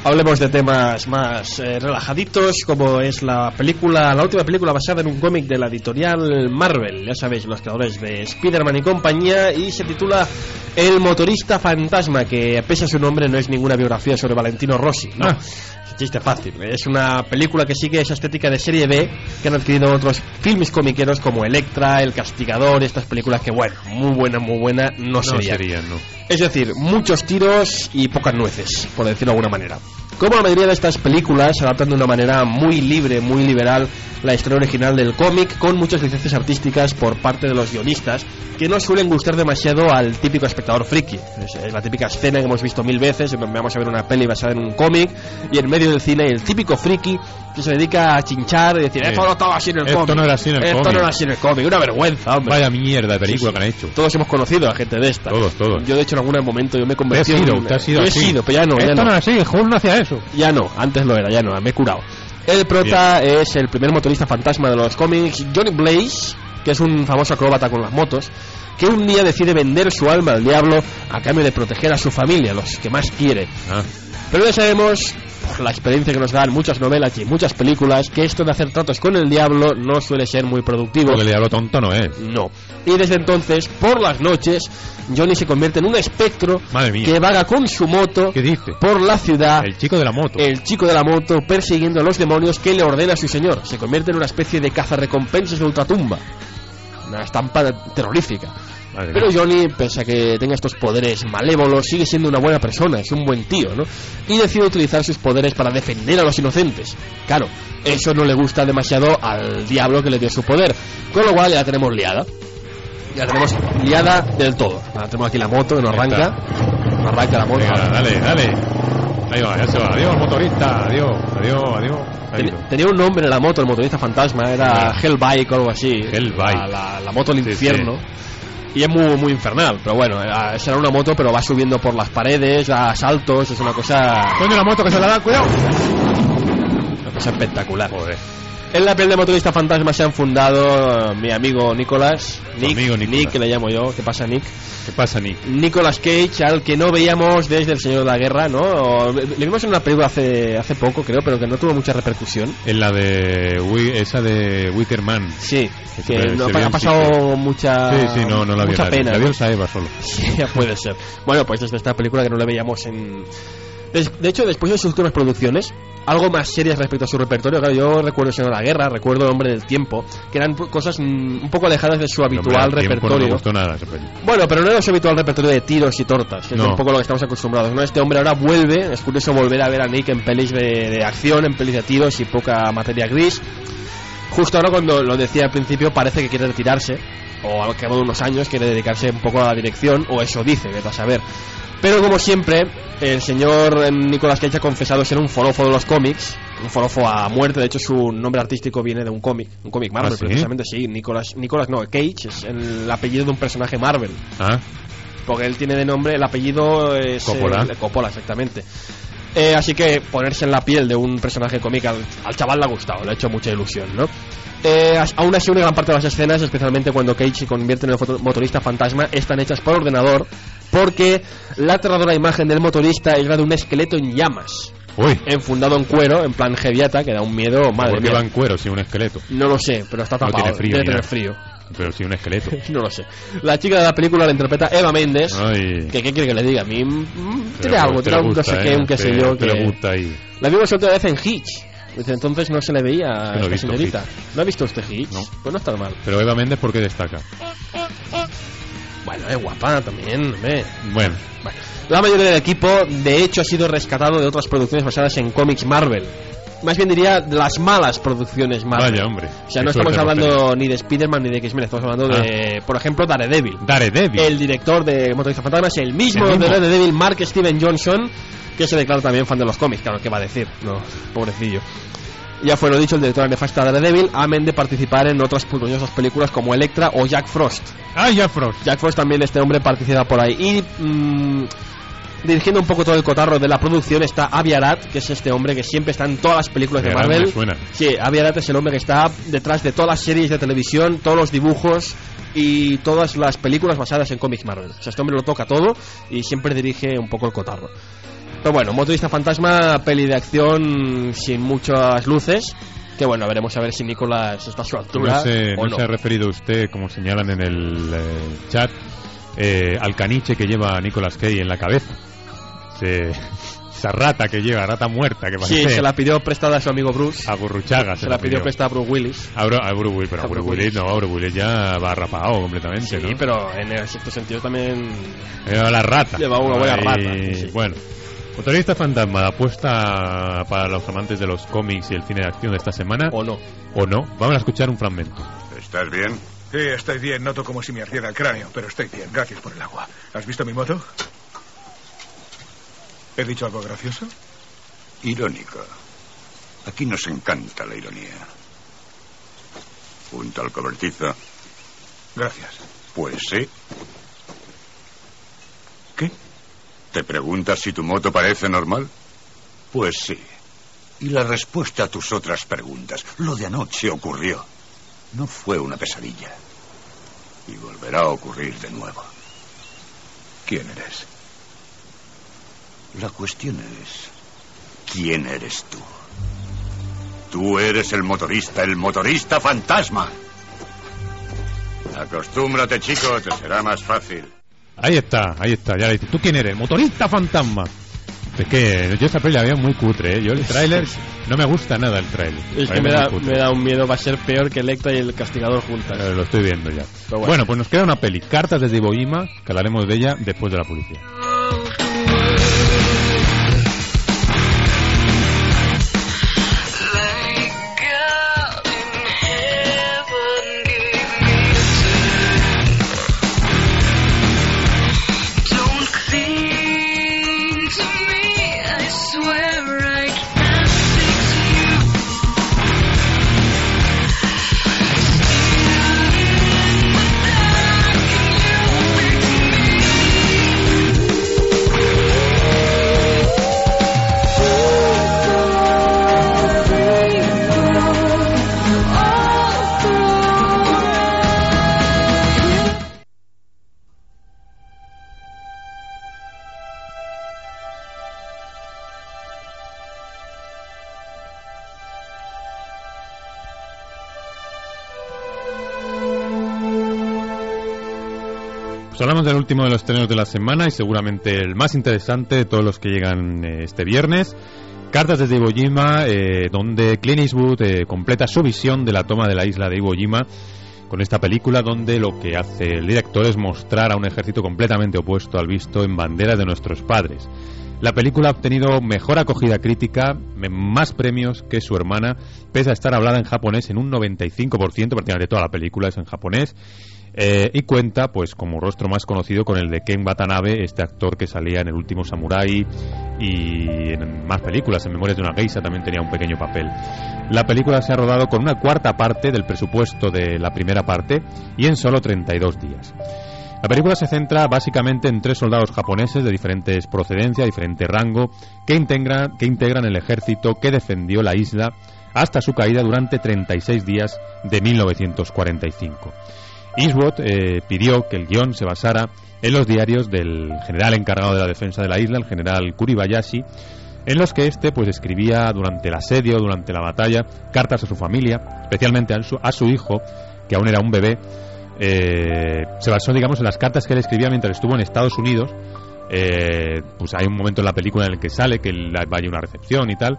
S2: Hablemos de temas más eh, relajaditos, como es la película, la última película basada en un cómic de la editorial Marvel, ya sabéis, los creadores de Spider-Man y compañía, y se titula El motorista fantasma, que pese a su nombre no es ninguna biografía sobre Valentino Rossi, no. Es Chiste fácil, es una película que sigue esa estética de serie B que han adquirido otros filmes comiqueros como Electra, El Castigador, estas películas que, bueno, muy buena, muy buena, no,
S1: No
S2: serían.
S1: serían, no.
S2: Es decir, muchos tiros y pocas nueces, por decirlo de alguna manera. Como la mayoría de estas películas, adaptan de una manera muy libre, muy liberal, la historia original del cómic, con muchas licencias artísticas por parte de los guionistas, que no suelen gustar demasiado al típico espectador friki. Es, la típica escena que hemos visto mil veces, vamos a ver una peli basada en un cómic, y en medio del cine el típico friki que se dedica a chinchar y decir, esto no estaba así en el
S1: Esto
S2: cómic.
S1: no era así en el
S2: Esto
S1: cómic".
S2: no era así en el cómic. Una vergüenza, hombre.
S1: Vaya mierda de película
S2: Sí, sí.
S1: que han hecho.
S2: Todos hemos conocido a gente de esta.
S1: Todos, todos.
S2: Yo, de hecho, en algún momento yo me he
S1: Te has
S2: convertido
S1: ido,
S2: en...
S1: te has ido
S2: Yo he
S1: así.
S2: sido, pero ya no, ya
S1: Esto
S2: no.
S1: no era así, Hulk no hacía eso.
S2: Ya no, antes lo era, ya no, me he curado. El prota es el primer motorista fantasma de los cómics, Johnny Blaze, que es un famoso acróbata con las motos, que un día decide vender su alma al diablo a cambio de proteger a su familia, los que más quiere.
S1: Ah,
S2: Pero ya sabemos, por la experiencia que nos dan muchas novelas y muchas películas, que esto de hacer tratos con el diablo no suele ser muy productivo.
S1: porque el diablo tonto no es.
S2: No. Y desde entonces, por las noches, Johnny se convierte en un espectro que vaga con su moto
S1: ¿Qué dice?
S2: por la ciudad,
S1: El chico de la moto.
S2: el chico de la moto persiguiendo a los demonios que le ordena su señor. Se convierte en una especie de cazarrecompensas de ultratumba. Una estampa terrorífica.
S1: Madre
S2: Pero. Johnny, pese a que tenga estos poderes malévolos, sigue siendo una buena persona, es un buen tío, ¿no? Y decide utilizar sus poderes para defender a los inocentes. Claro, eso no le gusta demasiado al diablo que le dio su poder, con lo cual ya la tenemos liada. Ya la tenemos liada del todo. Ahora tenemos aquí la moto que nos arranca. Nos arranca la moto.
S1: Venga, dale, dale. Ahí va, ya se va. Adiós, motorista. Adiós, adiós, adiós.
S2: Ten- tenía un nombre la moto, el motorista fantasma, era Hellbike o algo así.
S1: Hellbike.
S2: La, la- la moto del
S1: Sí,
S2: infierno. Y es muy, muy infernal, pero bueno, eh, será una moto, pero va subiendo por las paredes, da saltos, es una cosa,
S1: Coño, la moto que se la da, cuidado.
S2: una cosa espectacular.
S1: Joder.
S2: En la piel de motorista fantasma se han fundado eh, mi amigo Nicolás, Nick,
S1: amigo Nicolás.
S2: Nick, que le llamo yo, ¿qué pasa Nick?
S1: ¿Qué pasa, Nick?
S2: Nicolas Cage, al que no veíamos desde El Señor de la Guerra, ¿no? O- Le vimos en una película hace, hace poco, creo, pero que no tuvo mucha repercusión.
S1: En la de. Esa de Wickerman.
S2: Sí,
S1: Que
S2: que
S1: se-
S2: no-
S1: se
S2: ha pasado mucha,
S1: Sí, sí, no, no la
S2: mucha pena.
S1: La
S2: ¿no?
S1: el Saeva solo.
S2: Sí, puede ser. Bueno, pues desde esta película que no le veíamos en... De hecho, después de sus últimas producciones, algo más serias respecto a su repertorio, claro, yo recuerdo Señor de la Guerra, recuerdo El Hombre del Tiempo, que eran cosas mm, un poco alejadas de su habitual
S1: No
S2: repertorio.
S1: me nada.
S2: Bueno, pero no era su habitual repertorio de tiros y tortas, que es un poco lo que estamos acostumbrados. ¿no? Este hombre ahora vuelve, es curioso volver a ver a Nick en pelis de, de acción, en pelis de tiros y poca materia gris. Justo ahora cuando lo decía al principio parece que quiere retirarse, o al cabo de unos años quiere dedicarse un poco a la dirección, o eso dice, vete a saber. Pero como siempre, el señor Nicolas Cage ha confesado ser un forofo de los cómics, un forofo a muerte, de hecho su nombre artístico viene de un cómic, un cómic Marvel
S1: ¿Ah, sí?
S2: precisamente, sí, Nicolas, Nicolas no, Cage es el apellido de un personaje Marvel.
S1: Ah,
S2: Porque él tiene de nombre, el apellido es.
S1: Coppola.
S2: eh, Coppola, exactamente. Eh, así que ponerse en la piel de un personaje cómico al, al chaval le ha gustado, le ha hecho mucha ilusión, ¿no? Eh, aún así, una gran parte de las escenas, especialmente cuando Cage se convierte en el motorista fantasma, están hechas por ordenador porque la aterradora imagen del motorista es la de un esqueleto en llamas,
S1: uy.
S2: enfundado en cuero, en plan heviata, que da un miedo, madre
S1: ¿Por qué va en cuero si un esqueleto?
S2: No lo sé, pero está
S1: No
S2: tapado,
S1: tiene frío
S2: debe tener frío.
S1: Pero si un esqueleto.
S2: No lo sé. La chica de la película la interpreta Eva Méndez.
S1: Ay.
S2: ¿Qué, ¿Qué quiere que le diga? A mí mm, tiene algo, tiene un no sé
S1: gusta,
S2: qué,
S1: ¿eh?
S2: un qué sé yo.
S1: te
S2: que-
S1: gusta ahí.
S2: La vimos otra vez en Hitch. Desde entonces no se le veía
S1: no
S2: a esta señorita. ¿No ha visto usted Hitch?
S1: No.
S2: Pues no está mal.
S1: Pero Eva Méndez, ¿por qué destaca?
S2: Bueno, es guapa también, hombre.
S1: Bueno,
S2: Bueno, la mayoría del equipo, de hecho, ha sido rescatado de otras producciones basadas en cómics Marvel. Más bien diría de las malas producciones Marvel.
S1: vaya hombre.
S2: O sea, no estamos hablando ni de Spider-Man ni de X-Men, estamos hablando de, por ejemplo, Daredevil.
S1: Daredevil.
S2: El director de Motorista Fantasma es el mismo,
S1: El mismo.
S2: de Daredevil, Mark Steven Johnson, que se declara también fan de los cómics. Claro, ¿qué va a decir? No, pobrecillo. Ya fue lo dicho, el director de Nefasta Daredevil, amén de participar en otras puñosas películas como Electra o Jack Frost.
S1: Ah, ya Frost.
S2: Jack Frost también, este hombre, participa por ahí. Y mm, dirigiendo un poco todo el cotarro de la producción está Avi Arad, que es este hombre que siempre está en todas las películas de Marvel.
S1: me suena.
S2: Sí, Avi Arad es el hombre que está detrás de todas las series de televisión, todos los dibujos y todas las películas basadas en cómics Marvel. O sea, este hombre lo toca todo y siempre dirige un poco el cotarro. Pero bueno, Motorista Fantasma, peli de acción sin muchas luces. Que bueno, veremos a ver si Nicolás está a su altura
S1: No, se,
S2: o
S1: no
S2: no.
S1: se ha referido usted, como señalan en el eh, chat, eh, al caniche que lleva Nicolas Cage en la cabeza. Se- esa rata que lleva, rata muerta, que
S2: Sí,
S1: parece
S2: se la pidió prestada a su amigo Bruce.
S1: a Burruchaga.
S2: Se la pidió prestada a Bruce Willis.
S1: A, Bru- a Bruce Willis, pero
S2: A
S1: Bruce
S2: Bruce
S1: Willis no, a Bruce Willis ya va rapado completamente,
S2: Sí,
S1: ¿no?
S2: pero en cierto sentido también
S1: Lleva la rata.
S2: Lleva una buena
S1: Ahí,
S2: rata, sí, sí.
S1: Bueno. Motorista Fantasma, apuesta para los amantes de los cómics y el cine de acción de esta semana.
S2: o no.
S1: ¿O no? Vamos a escuchar un fragmento.
S6: ¿Estás bien?
S3: Sí, estoy bien. Noto como si me ardiera el cráneo, pero estoy bien. Gracias por el agua. ¿Has visto mi moto? ¿He dicho algo gracioso?
S6: Irónico. Aquí nos encanta la ironía. Junto al cobertizo.
S3: Gracias.
S6: Pues sí.
S3: ¿Qué?
S6: ¿Te preguntas si tu moto parece normal? Pues sí. Y la respuesta a tus otras preguntas. Lo de anoche ocurrió. No fue una pesadilla. Y volverá a ocurrir de nuevo.
S3: ¿Quién eres?
S6: La cuestión es, ¿quién eres tú? Tú eres el motorista, el motorista fantasma. Acostúmbrate, chico, te será más fácil.
S1: Ahí está, ahí está, ya le dices. ¿Tú quién eres? Motorista fantasma. Es que yo esta peli la veo muy cutre, ¿eh? Yo el tráiler no me gusta nada el tráiler.
S2: Es que me da,
S1: cutre.
S2: me da un miedo, va a ser peor que Electra y el castigador juntas.
S1: Eh, lo estoy viendo ya. Bueno.
S2: bueno.
S1: pues nos queda una peli, Cartas desde Iwo Jima, que hablaremos de ella después de la publicidad. Último de los estrenos de la semana y seguramente el más interesante de todos los que llegan eh, este viernes. Cartas desde Iwo Jima, eh, donde Clint Eastwood eh, completa su visión de la toma de la isla de Iwo Jima con esta película donde lo que hace el director es mostrar a un ejército completamente opuesto al visto en banderas de nuestros padres. La película ha obtenido mejor acogida crítica, más premios que su hermana, pese a estar hablada en japonés en un 95%, prácticamente toda la película es en japonés, eh, y cuenta, pues, como rostro más conocido con el de Ken Watanabe, este actor que salía en El último Samurai y en más películas, en Memorias de una Geisha también tenía un pequeño papel. La película se ha rodado con una cuarta parte del presupuesto de la primera parte y en solo 32 días. La película se centra básicamente en tres soldados japoneses de diferentes procedencia, diferente rango, que, integra- que integran el ejército que defendió la isla hasta su caída durante 36 días de 1945. Eastwood eh, pidió que el guion se basara en los diarios del general encargado de la defensa de la isla, el general Kuribayashi, en los que éste pues escribía durante el asedio, durante la batalla, cartas a su familia, especialmente a su, a su hijo, que aún era un bebé. Eh, se basó, digamos, en las cartas que él escribía mientras estuvo en Estados Unidos. Eh, pues hay un momento en la película en el que sale que vaya una recepción y tal.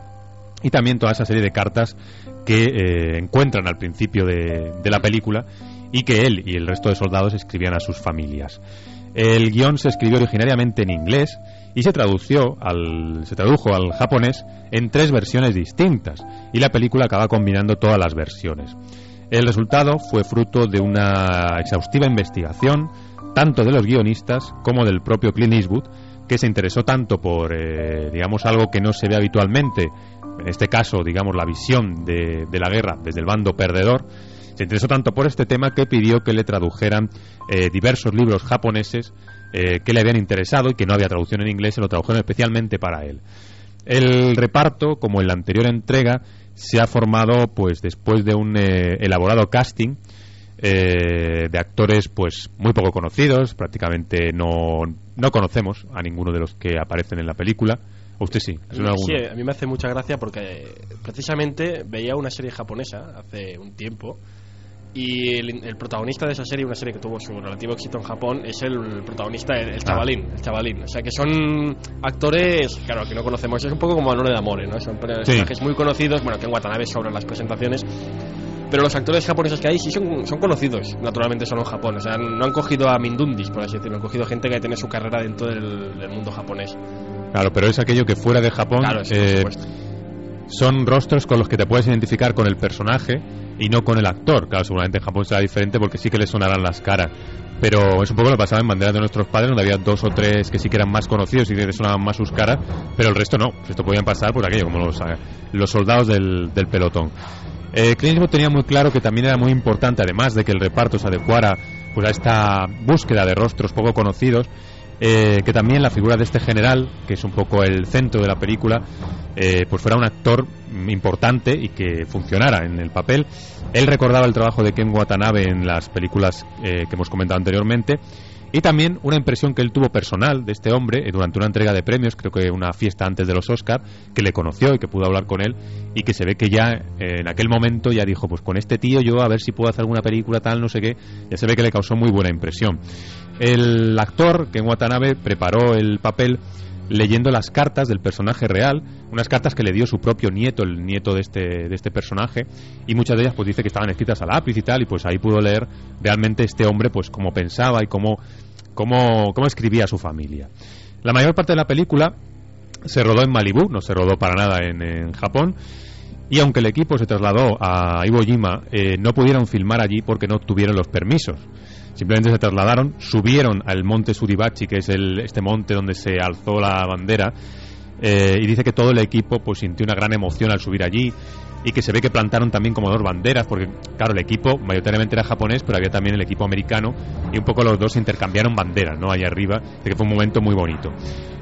S1: Y también toda esa serie de cartas que encuentran al principio de la película y que él y el resto de soldados escribían a sus familias. El guion se escribió originariamente en inglés y se tradució al, se tradujo al japonés en tres versiones distintas y la película acaba combinando todas las versiones. El resultado fue fruto de una exhaustiva investigación tanto de los guionistas como del propio Clint Eastwood que se interesó tanto por, eh, digamos, algo que no se ve habitualmente, en este caso, digamos, la visión de, de la guerra desde el bando perdedor, se interesó tanto por este tema que pidió que le tradujeran eh, diversos libros japoneses eh, que le habían interesado y que no había traducción en inglés, se lo tradujeron especialmente para él. El reparto, como en la anterior entrega, se ha formado pues después de un eh, elaborado casting eh, de actores pues muy poco conocidos, prácticamente no, no conocemos a ninguno de los que aparecen en la película. ¿O usted sí? ¿Es
S2: Sí,
S1: alguno?
S2: a mí me hace mucha gracia porque precisamente veía una serie japonesa hace un tiempo y el, el protagonista de esa serie, una serie que tuvo su relativo éxito en Japón, es el protagonista, el, el chavalín, el chavalín. O sea que son actores, claro, que no conocemos. Es un poco como Anore de Amore, ¿no? Son personajes muy conocidos, bueno, que en Watanabe sobre las presentaciones. Pero los actores japoneses que hay sí son, son conocidos, naturalmente solo en Japón. O sea, no han cogido a Mindundis, por así decirlo, han cogido gente que tiene su carrera dentro del, del mundo japonés.
S1: Claro, pero es aquello que fuera de Japón
S2: Claro, sí, por
S1: eh,
S2: supuesto.
S1: Son rostros con los que te puedes identificar con el personaje y no con el actor. Claro, seguramente en Japón será diferente porque sí que le sonarán las caras. Pero es un poco lo que pasaba en Banderas de nuestros padres, donde había dos o tres que sí que eran más conocidos y que sonaban más sus caras, pero el resto no. Esto podían pasar por aquello, como los, eh, los soldados del, pelotón. Eh, tenía muy claro que también era muy importante, además de que el reparto se adecuara pues, a esta búsqueda de rostros poco conocidos, eh, que también la figura de este general, que es un poco el centro de la película, eh, pues fuera un actor importante y que funcionara en el papel. Él recordaba el trabajo de Ken Watanabe en las películas eh, que hemos comentado anteriormente y también una impresión que él tuvo personal de este hombre eh, durante una entrega de premios, creo que una fiesta antes de los Oscar, que le conoció y que pudo hablar con él y que se ve que ya en aquel momento ya dijo, pues con este tío yo a ver si puedo hacer alguna película tal, no sé qué, ya se ve que le causó muy buena impresión. El actor, Ken Watanabe, preparó el papel leyendo las cartas del personaje real, unas cartas que le dio su propio nieto, el nieto de este, de este personaje, y muchas de ellas pues dice que estaban escritas a lápiz y tal, y pues ahí pudo leer realmente este hombre pues cómo pensaba y cómo, cómo, cómo escribía a su familia. La mayor parte de la película se rodó en Malibú, no se rodó para nada en, en Japón. Y aunque el equipo se trasladó a Iwo Jima, eh, no pudieron filmar allí porque no obtuvieron los permisos. Simplemente se trasladaron, subieron al monte Suribachi, que es el, este monte donde se alzó la bandera, eh, y dice que todo el equipo pues sintió una gran emoción al subir allí y que se ve que plantaron también como dos banderas, porque claro, el equipo mayoritariamente era japonés, pero había también el equipo americano y un poco los dos intercambiaron banderas, ¿no? Ahí arriba, de que fue un momento muy bonito.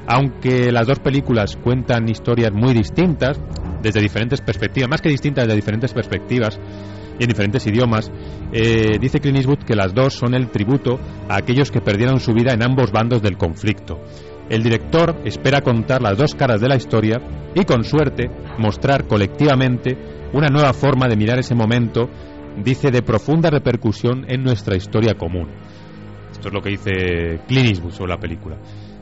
S1: Aunque las dos películas cuentan historias muy distintas, desde diferentes perspectivas, más que distintas, desde diferentes perspectivas y en diferentes idiomas, eh, dice Clint que las dos son el tributo a aquellos que perdieron su vida en ambos bandos del conflicto. El director espera contar las dos caras de la historia y, con suerte, mostrar colectivamente una nueva forma de mirar ese momento, dice, de profunda repercusión en nuestra historia común. Esto es lo que dice Clint sobre la película.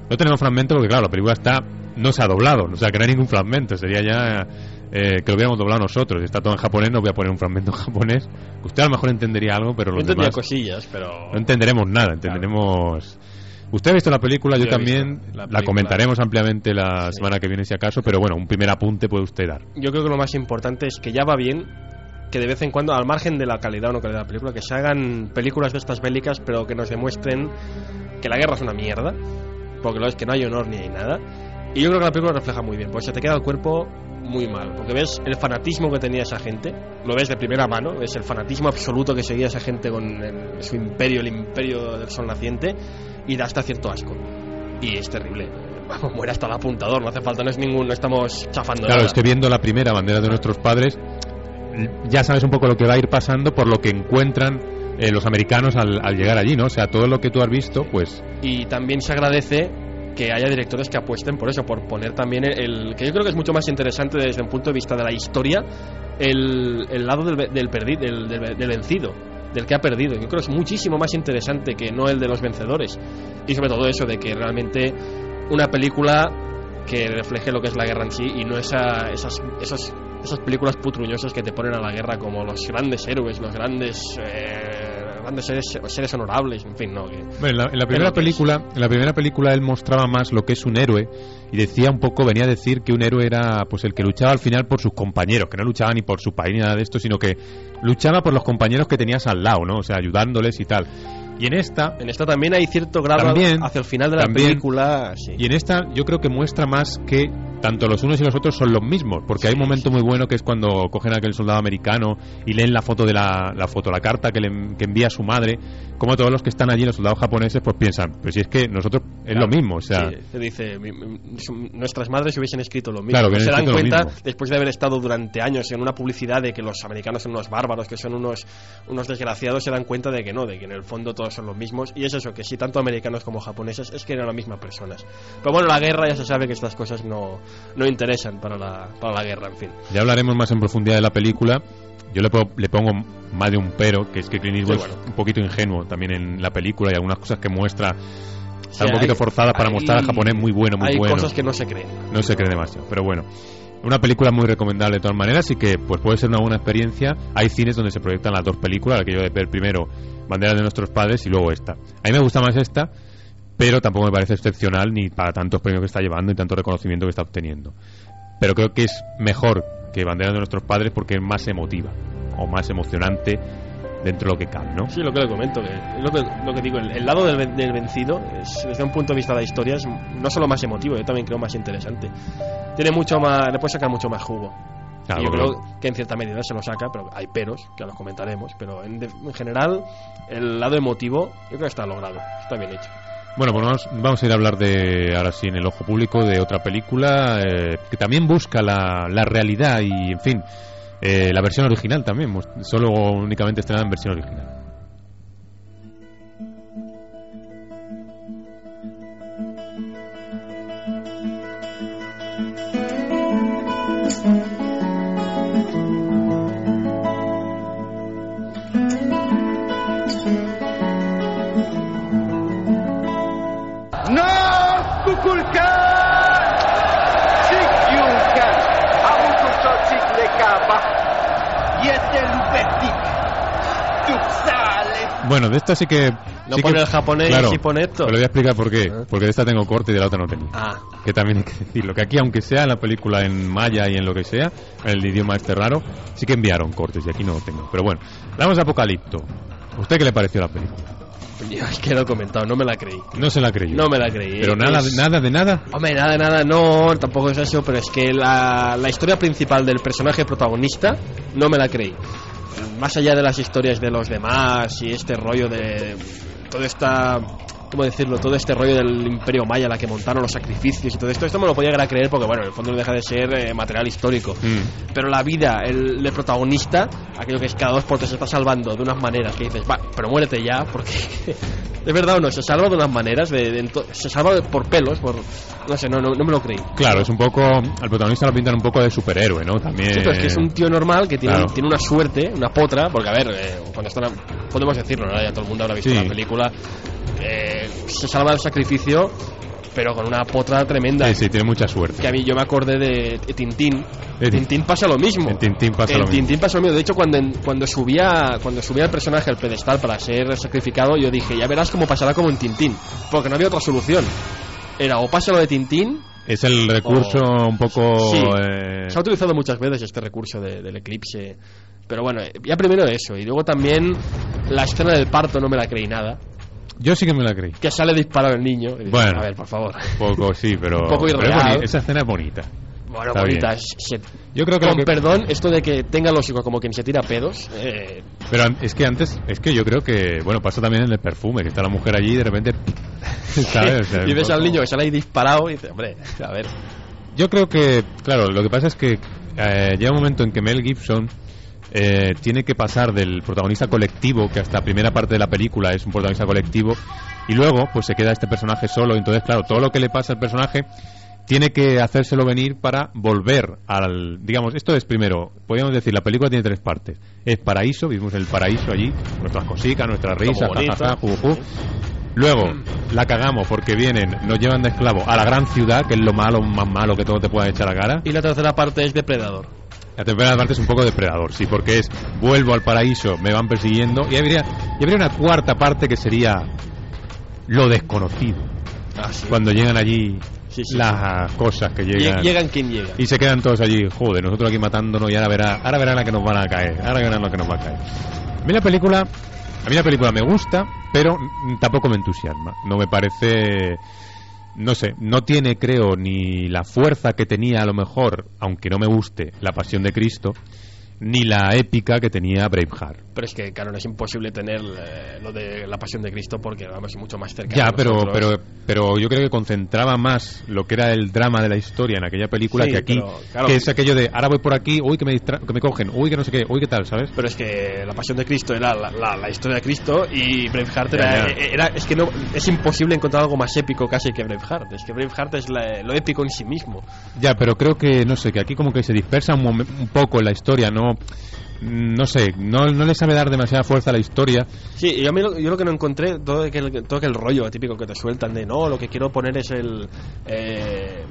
S1: No tenemos fragmento porque, claro, la película está no se ha doblado, o sea que no hay ningún fragmento, sería ya eh, que lo hubiéramos doblado nosotros. Está todo en japonés, no voy a poner un fragmento en japonés. Usted a lo mejor entendería algo, pero los demás
S2: cosillas, pero...
S1: no entenderemos nada, entenderemos... Usted ha visto la película, yo,
S2: Yo
S1: también
S2: la
S1: la,
S2: película.
S1: comentaremos ampliamente la semana que viene si acaso, pero bueno, un primer apunte puede usted dar.
S2: Yo creo que lo más importante es que ya va bien que de vez en cuando, al margen de la calidad o no calidad de la película, que se hagan películas de estas bélicas, pero que nos demuestren que la guerra es una mierda, porque lo es que no hay honor ni hay nada. Y yo creo que la película refleja muy bien, porque se te queda el cuerpo muy mal, porque ves el fanatismo que tenía esa gente, lo ves de primera mano, ves el fanatismo absoluto que seguía esa gente con el- su imperio, el imperio del sol naciente, y da hasta cierto asco. Y es terrible. Vamos, muere hasta el apuntador, no hace falta, no es ningún, no estamos chafando
S1: Claro,
S2: nada.
S1: es que viendo la primera bandera de nuestros padres, ya sabes un poco lo que va a ir pasando por lo que encuentran eh, los americanos al, al llegar allí, ¿no? O sea, todo lo que tú has visto, pues
S2: y también se agradece que haya directores que apuesten por eso, por poner también el, que yo creo que es mucho más interesante desde un punto de vista de la historia, el, el lado del, del, perdi- del- del vencido, del que ha perdido. Yo creo que es muchísimo más interesante que no el de los vencedores. Y sobre todo eso de que realmente una película que refleje lo que es la guerra en sí y no esa, esas, esas, esas películas putruñosas que te ponen a la guerra como los grandes héroes, los grandes, eh, grandes seres, seres honorables, en fin, no. Que,
S1: Bueno, en la, en la primera película, en la primera película él mostraba más lo que es un héroe y decía un poco, venía a decir que un héroe era pues el que luchaba al final por sus compañeros, que no luchaba ni por su país ni nada de esto, sino que luchaba por los compañeros que tenías al lado, ¿no? O sea, ayudándoles y tal. Y en esta,
S2: En esta también hay cierto grado
S1: También,
S2: hacia el final de la
S1: también.
S2: película. Sí.
S1: y en esta yo creo que muestra más que tanto los unos y los otros son los mismos, porque hay un momento muy bueno que es cuando cogen a aquel soldado americano y leen la foto de la, la foto, la carta que, le, que envía su madre, como todos los que están allí, los soldados japoneses, pues piensan, pues si es que nosotros es lo mismo, o sea,
S2: Sí, se dice, mi- mi- su- nuestras madres hubiesen escrito lo mismo.
S1: Claro, hubieran
S2: se dan cuenta, después de haber estado durante años en una publicidad de que los americanos son unos bárbaros, que son unos, unos desgraciados, se dan cuenta de que no, de que en el fondo todos son los mismos. Y es eso, que sí, tanto americanos como japoneses, es que eran las mismas personas. Pero bueno, la guerra ya se sabe que estas cosas no, no interesan para la, para la guerra, en fin.
S1: Ya hablaremos más en profundidad de la película. Yo le, po- le pongo más de un pero, que es que Clint Eastwood
S2: Sí, bueno.
S1: es un poquito ingenuo también en la película y algunas cosas que muestra están un poquito
S2: hay-
S1: forzadas para
S2: hay-
S1: mostrar al japonés muy bueno, muy
S2: Hay
S1: bueno.
S2: cosas que no se creen.
S1: No se cree demasiado, pero bueno. Una película muy recomendable de todas maneras y que pues puede ser una buena experiencia. Hay cines donde se proyectan las dos películas, aquello de ver primero Banderas de nuestros padres y luego esta. A mí me gusta más esta, pero tampoco me parece excepcional ni para tantos premios que está llevando y tanto reconocimiento que está obteniendo. Pero creo que es mejor que Banderas de nuestros padres porque es más emotiva o más emocionante dentro de lo que cabe, ¿no?
S2: Sí, lo que le comento, que lo que, lo que digo, el, el lado del, del vencido, es, desde un punto de vista de la historia, es no solo más emotivo, yo también creo más interesante. Tiene mucho más, le puede sacar mucho más jugo.
S1: Claro,
S2: yo creo que en cierta medida se lo saca, pero hay peros, que los comentaremos, pero en, de- en general, el lado emotivo, yo creo que está logrado, está bien hecho.
S1: Bueno, pues vamos, vamos a ir a hablar de, ahora sí, en el ojo público, de otra película eh, que también busca la, realidad y, en fin, eh, la versión original también, solo únicamente estrenada en versión original. Esta sí que.
S2: No
S1: sí
S2: pone
S1: que-
S2: el japonés
S1: claro,
S2: y pone esto.
S1: Te lo voy a explicar por qué. Porque de esta tengo corte y de la otra no tengo.
S2: Ah,
S1: Que también hay que decirlo. Que aquí, aunque sea la película en maya y en lo que sea, en el idioma este raro, sí que enviaron cortes y aquí no lo tengo. Pero bueno, damos a Apocalipto. ¿A usted qué le pareció la película?
S2: yo es que lo he comentado, no me la creí.
S1: No se la creyó.
S2: No me la creí.
S1: Pero nada,
S2: Es-
S1: nada de nada.
S2: Hombre, nada, de nada, no, tampoco es eso, pero es que la, la historia principal del personaje protagonista no me la creí. Más allá de las historias de los demás y este rollo de toda esta, ¿cómo decirlo? Todo este rollo del Imperio Maya, la que montaron los sacrificios y todo esto, esto me lo podía llegar a creer porque, bueno, en el fondo no deja de ser eh, material histórico.
S1: Mm.
S2: Pero la vida, el, el protagonista, aquello que es cada dos por tres se está salvando de unas maneras que dices, va, pero muérete ya, porque es verdad o no, se salva de unas maneras, de, de se salva por pelos, por, no sé, no, no, no me lo creí.
S1: Claro, es un poco. Al protagonista lo pintan un poco de superhéroe, ¿no? También.
S2: Sí, pero es que es un tío normal que tiene,
S1: Claro.
S2: tiene una suerte, una potra, porque a ver, eh, cuando está, podemos decirlo, ¿no? ya todo el mundo habrá visto
S1: Sí.
S2: la película, eh, se salva del sacrificio, pero con una potra tremenda.
S1: Sí, sí, tiene mucha suerte.
S2: Que a mí yo me acordé de Tintín.
S1: De
S2: Tintín pasa lo mismo.
S1: En Tintín pasa
S2: en
S1: lo mismo.
S2: Tintín pasa lo mismo. De hecho, cuando, en- cuando subía cuando subía el personaje al pedestal para ser sacrificado, yo dije, ya verás cómo pasará como en Tintín. Porque no había otra solución. Era o pasa lo de Tintín.
S1: Es el recurso un poco.
S2: Sí.
S1: eh,
S2: Se ha utilizado muchas veces este recurso de- del eclipse. Pero bueno, ya primero eso. Y luego también la escena del parto no me la creí nada.
S1: Yo sí que me la creí.
S2: Que sale disparado el niño. Y dices,
S1: Bueno.
S2: A ver, por favor.
S1: Poco, sí, pero.
S2: Un poco
S1: pero es
S2: irreal.
S1: boni- esa escena es bonita.
S2: Bueno,
S1: Está
S2: bonita. se-
S1: Yo creo que
S2: Con
S1: que-
S2: perdón, esto de que tenga los hijos como quien se tira pedos. eh,
S1: Pero es que antes, es que yo creo que, bueno, pasa también en el perfume, que está la mujer allí y de repente, ¿sabes? O sea,
S2: y ves al niño que sale ahí disparado y dices, hombre, a ver.
S1: Yo creo que, claro, lo que pasa es que eh, llega un momento en que Mel Gibson eh, tiene que pasar del protagonista colectivo, que hasta primera parte de la película es un protagonista colectivo, y luego pues se queda este personaje solo, entonces claro, todo lo que le pasa al personaje tiene que hacérselo venir para volver al, digamos, esto es primero, podríamos decir, la película tiene tres partes. Es paraíso, vivimos en el paraíso allí, nuestras cositas, nuestras risas, jajaja. Luego, la cagamos porque vienen, nos llevan de esclavo a la gran ciudad, que es lo malo, más malo que todo te pueda echar a cara.
S2: Y la tercera parte es Depredador.
S1: La tercera parte es un poco depredador, sí, porque es vuelvo al paraíso, me van persiguiendo. Y habría, y habría una cuarta parte que sería lo desconocido.
S2: Ah, sí.
S1: Cuando llegan allí
S2: Sí, sí,
S1: las cosas que llegan.
S2: Lle- Llegan quien llega.
S1: Y se quedan todos allí, joder, nosotros aquí matándonos y ahora verá, ahora verán la que nos van a caer, ahora verán lo que nos va a caer. A mí la película, a mí la película me gusta, pero tampoco me entusiasma. No me parece, no sé, no tiene, creo, ni la fuerza que tenía a lo mejor, aunque no me guste, la Pasión de Cristo, ni la épica que tenía Braveheart.
S2: Pero es que, claro, no es imposible tener eh, lo de la pasión de Cristo porque vamos mucho más cerca.
S1: Ya, pero, pero, pero yo creo que concentraba más lo que era el drama de la historia en aquella película
S2: Sí,
S1: que aquí,
S2: pero, claro.
S1: que es aquello de ahora voy por aquí, uy que me, distra- que me cogen, uy que no sé qué, uy que tal, ¿sabes?
S2: Pero es que la pasión de Cristo era la, la- la historia de Cristo y Braveheart era,
S1: ya.
S2: era- es que no es imposible encontrar algo más épico casi que Braveheart. Es que Braveheart es la- lo épico en sí mismo.
S1: Ya, pero creo que, no sé, que aquí como que se dispersa un, un poco en la historia, no no sé, no, no le sabe dar demasiada fuerza a la historia.
S2: Sí, yo, a mí lo, yo lo que no encontré, todo aquel, todo aquel rollo típico que te sueltan de no, lo que quiero poner es el. eh,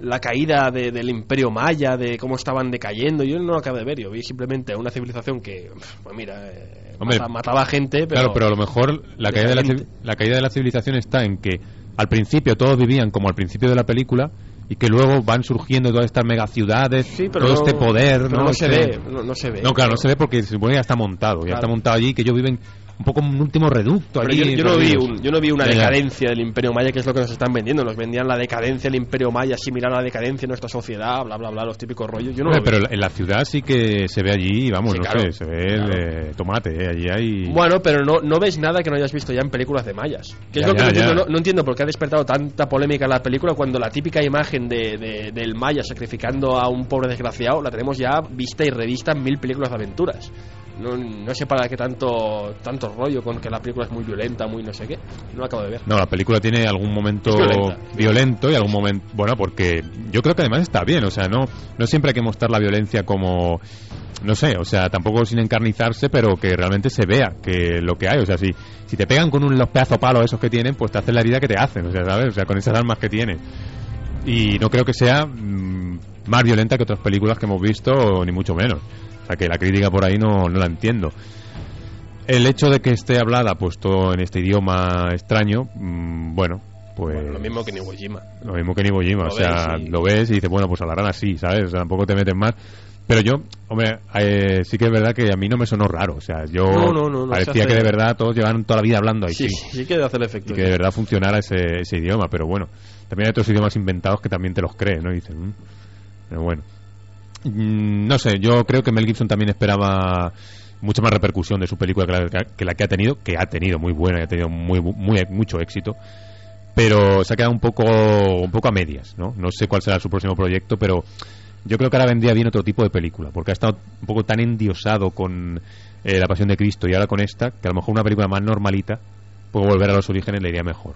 S2: la caída de- del imperio maya, de cómo estaban decayendo. Yo no lo acabo de ver, yo vi simplemente una civilización que, pues mira, eh,
S1: Hombre,
S2: mata- mataba gente, pero.
S1: claro, pero a lo mejor la caída, de la, la caída de la civilización está en que al principio todos vivían como al principio de la película y que luego van surgiendo todas estas megaciudades,
S2: pero
S1: todo
S2: no-
S1: este poder,
S2: pero
S1: ¿no?
S2: no se ve, no- no se ve.
S1: No, claro, no se ve porque se supone que ya está montado, ya
S2: Claro.
S1: está montado allí, que ellos viven un poco un último reducto allí.
S2: yo, yo no vi un- yo no vi una decadencia del Imperio Maya, que es lo que nos están vendiendo. Nos vendían la decadencia del Imperio Maya, similar a la decadencia de nuestra sociedad, bla, bla, bla, los típicos rollos. Yo no
S1: pero en la ciudad sí que se ve allí, vamos,
S2: Sí,
S1: no
S2: claro.
S1: sé, se ve el eh, tomate, eh, allí hay...
S2: Bueno, pero no, no ves nada que no hayas visto ya en películas de mayas. Que es lo que
S1: ya,
S2: no, entiendo,
S1: ya.
S2: no, no entiendo por qué ha despertado tanta polémica la película cuando la típica imagen de, de- del maya sacrificando a un pobre desgraciado la tenemos ya vista y revista en mil películas de aventuras. No, no sé para qué tanto tanto rollo con que la película es muy violenta, muy no sé qué. No lo acabo de ver.
S1: No, la película tiene algún momento
S2: violenta.
S1: violento y algún momento... Bueno, porque yo creo que además está bien, o sea, no, no siempre hay que mostrar la violencia como... No sé, o sea, tampoco sin encarnizarse, pero que realmente se vea que lo que hay. O sea, si, si te pegan con un, los pedazos palos esos que tienen, pues te hacen la herida que te hacen, o sea, ¿sabes? O sea, con esas armas que tienen. Y no creo que sea mm, más violenta que otras películas que hemos visto, ni mucho menos. O sea, que la crítica por ahí no, no la entiendo. El hecho de que esté hablada pues todo en este idioma extraño, mm, bueno, pues
S2: Bueno, lo mismo que Iwo Jima.
S1: lo mismo que Iwo Jima,
S2: Lo
S1: o sea,
S2: ves y-
S1: lo ves y dices, bueno, pues hablarán así, ¿sabes? O sea, tampoco te metes más. Pero yo, hombre, eh, sí que es verdad que a mí no me sonó raro, o sea, yo
S2: No, no, no,
S1: parecía
S2: hace-
S1: que de verdad todos llevaban toda la vida hablando ahí,
S2: Sí,
S1: sí,
S2: sí, sí que hace el efecto.
S1: y que de verdad funcionara ese, ese idioma, pero bueno, también hay otros idiomas inventados que también te los crees, ¿no? Y dices, "Mm". pero bueno. Mm, no sé, yo creo que Mel Gibson también esperaba mucha más repercusión de su película que la que, la que ha tenido, que ha tenido muy buena y ha tenido muy, muy mucho éxito, pero se ha quedado un poco un poco a medias, ¿no? No sé cuál será su próximo proyecto, pero yo creo que ahora vendría bien otro tipo de película, porque ha estado un poco tan endiosado con eh, La Pasión de Cristo y ahora con esta, que a lo mejor una película más normalita puede volver a los orígenes le iría mejor,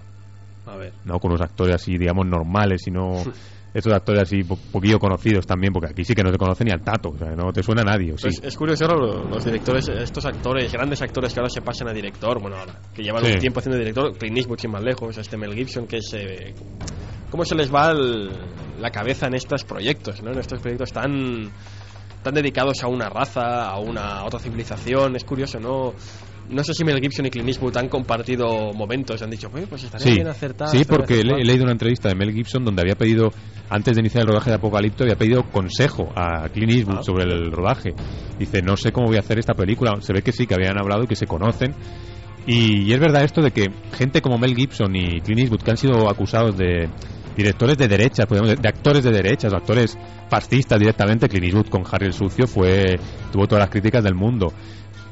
S2: A ver.
S1: ¿no? Con unos actores así, digamos, normales y no estos actores así po- poquillo conocidos también, porque aquí sí que no te conoce ni al tato, o sea, no te suena a nadie, ¿o sí?
S2: Pues es curioso ahora los directores, estos actores, grandes actores que ahora se pasan a director, bueno, ahora, que llevan
S1: Sí.
S2: un tiempo haciendo director, Clint Eastwood sin más lejos, este Mel Gibson, que es... eh, ¿Cómo se les va el- la cabeza en estos proyectos, ¿no? En estos proyectos tan, tan dedicados a una raza, a una a otra civilización, es curioso, ¿no? No sé si Mel Gibson y Clint Eastwood han compartido momentos, han dicho, "Oye, pues estaría
S1: Sí,
S2: bien acertar.
S1: sí porque le- he
S2: acertar".
S1: leído una entrevista de Mel Gibson donde había pedido, antes de iniciar el rodaje de Apocalipto, había pedido consejo a Clint Eastwood
S2: Ah.
S1: sobre el rodaje. Dice, no sé cómo voy a hacer esta película. Se ve que sí, que habían hablado y que se conocen. Y, y es verdad esto de que gente como Mel Gibson y Clint Eastwood, que han sido acusados de directores de derechas, podemos decir, de actores de derechas, o actores fascistas directamente, Clint Eastwood con Harry el Sucio fue tuvo todas las críticas del mundo.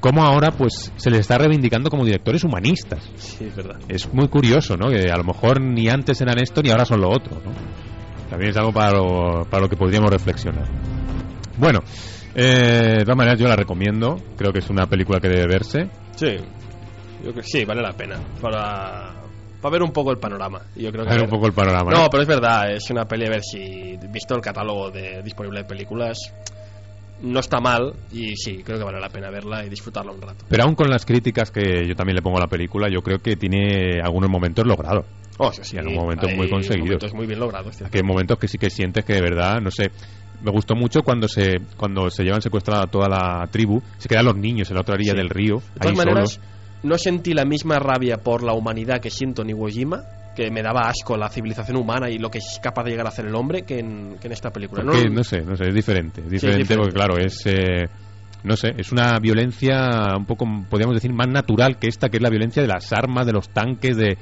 S1: Como ahora pues se les está reivindicando como directores humanistas
S2: Sí, es verdad.
S1: es muy curioso, ¿no? Que a lo mejor ni antes eran esto ni ahora son lo otro, ¿no? También es algo para lo, para lo que podríamos reflexionar. Bueno, eh, de todas maneras yo la recomiendo. Creo que es una película que debe verse.
S2: Sí, yo creo que sí, vale la pena. Para, para ver un poco el panorama. Yo creo que
S1: A ver un poco el panorama. ¿no?
S2: No, pero es verdad, es una peli a ver si, visto el catálogo de, disponible de películas, no está mal y sí, creo que vale la pena verla y disfrutarla un rato.
S1: Pero aún con las críticas que yo también le pongo a la película, yo creo que tiene algunos momentos logrados.
S2: Oh, sí, sí,
S1: en momentos
S2: hay
S1: muy conseguidos.
S2: momentos muy bien logrados.
S1: hay momentos que sí que sientes que de verdad, no sé, me gustó mucho cuando se cuando se llevan secuestrada a toda la tribu, se quedan los niños en la otra orilla
S2: Sí.
S1: del río,
S2: De todas
S1: ahí
S2: maneras,
S1: solos.
S2: no sentí la misma rabia por la humanidad que siento en Iwo Jima, que me daba asco la civilización humana y lo que es capaz de llegar a hacer el hombre, que en, que en esta película.
S1: Porque, no sé, no sé, es diferente. Es
S2: es
S1: diferente, porque, claro, es. eh, no sé, es una violencia un poco, podríamos decir, más natural que esta, que es la violencia de las armas, de los tanques, de.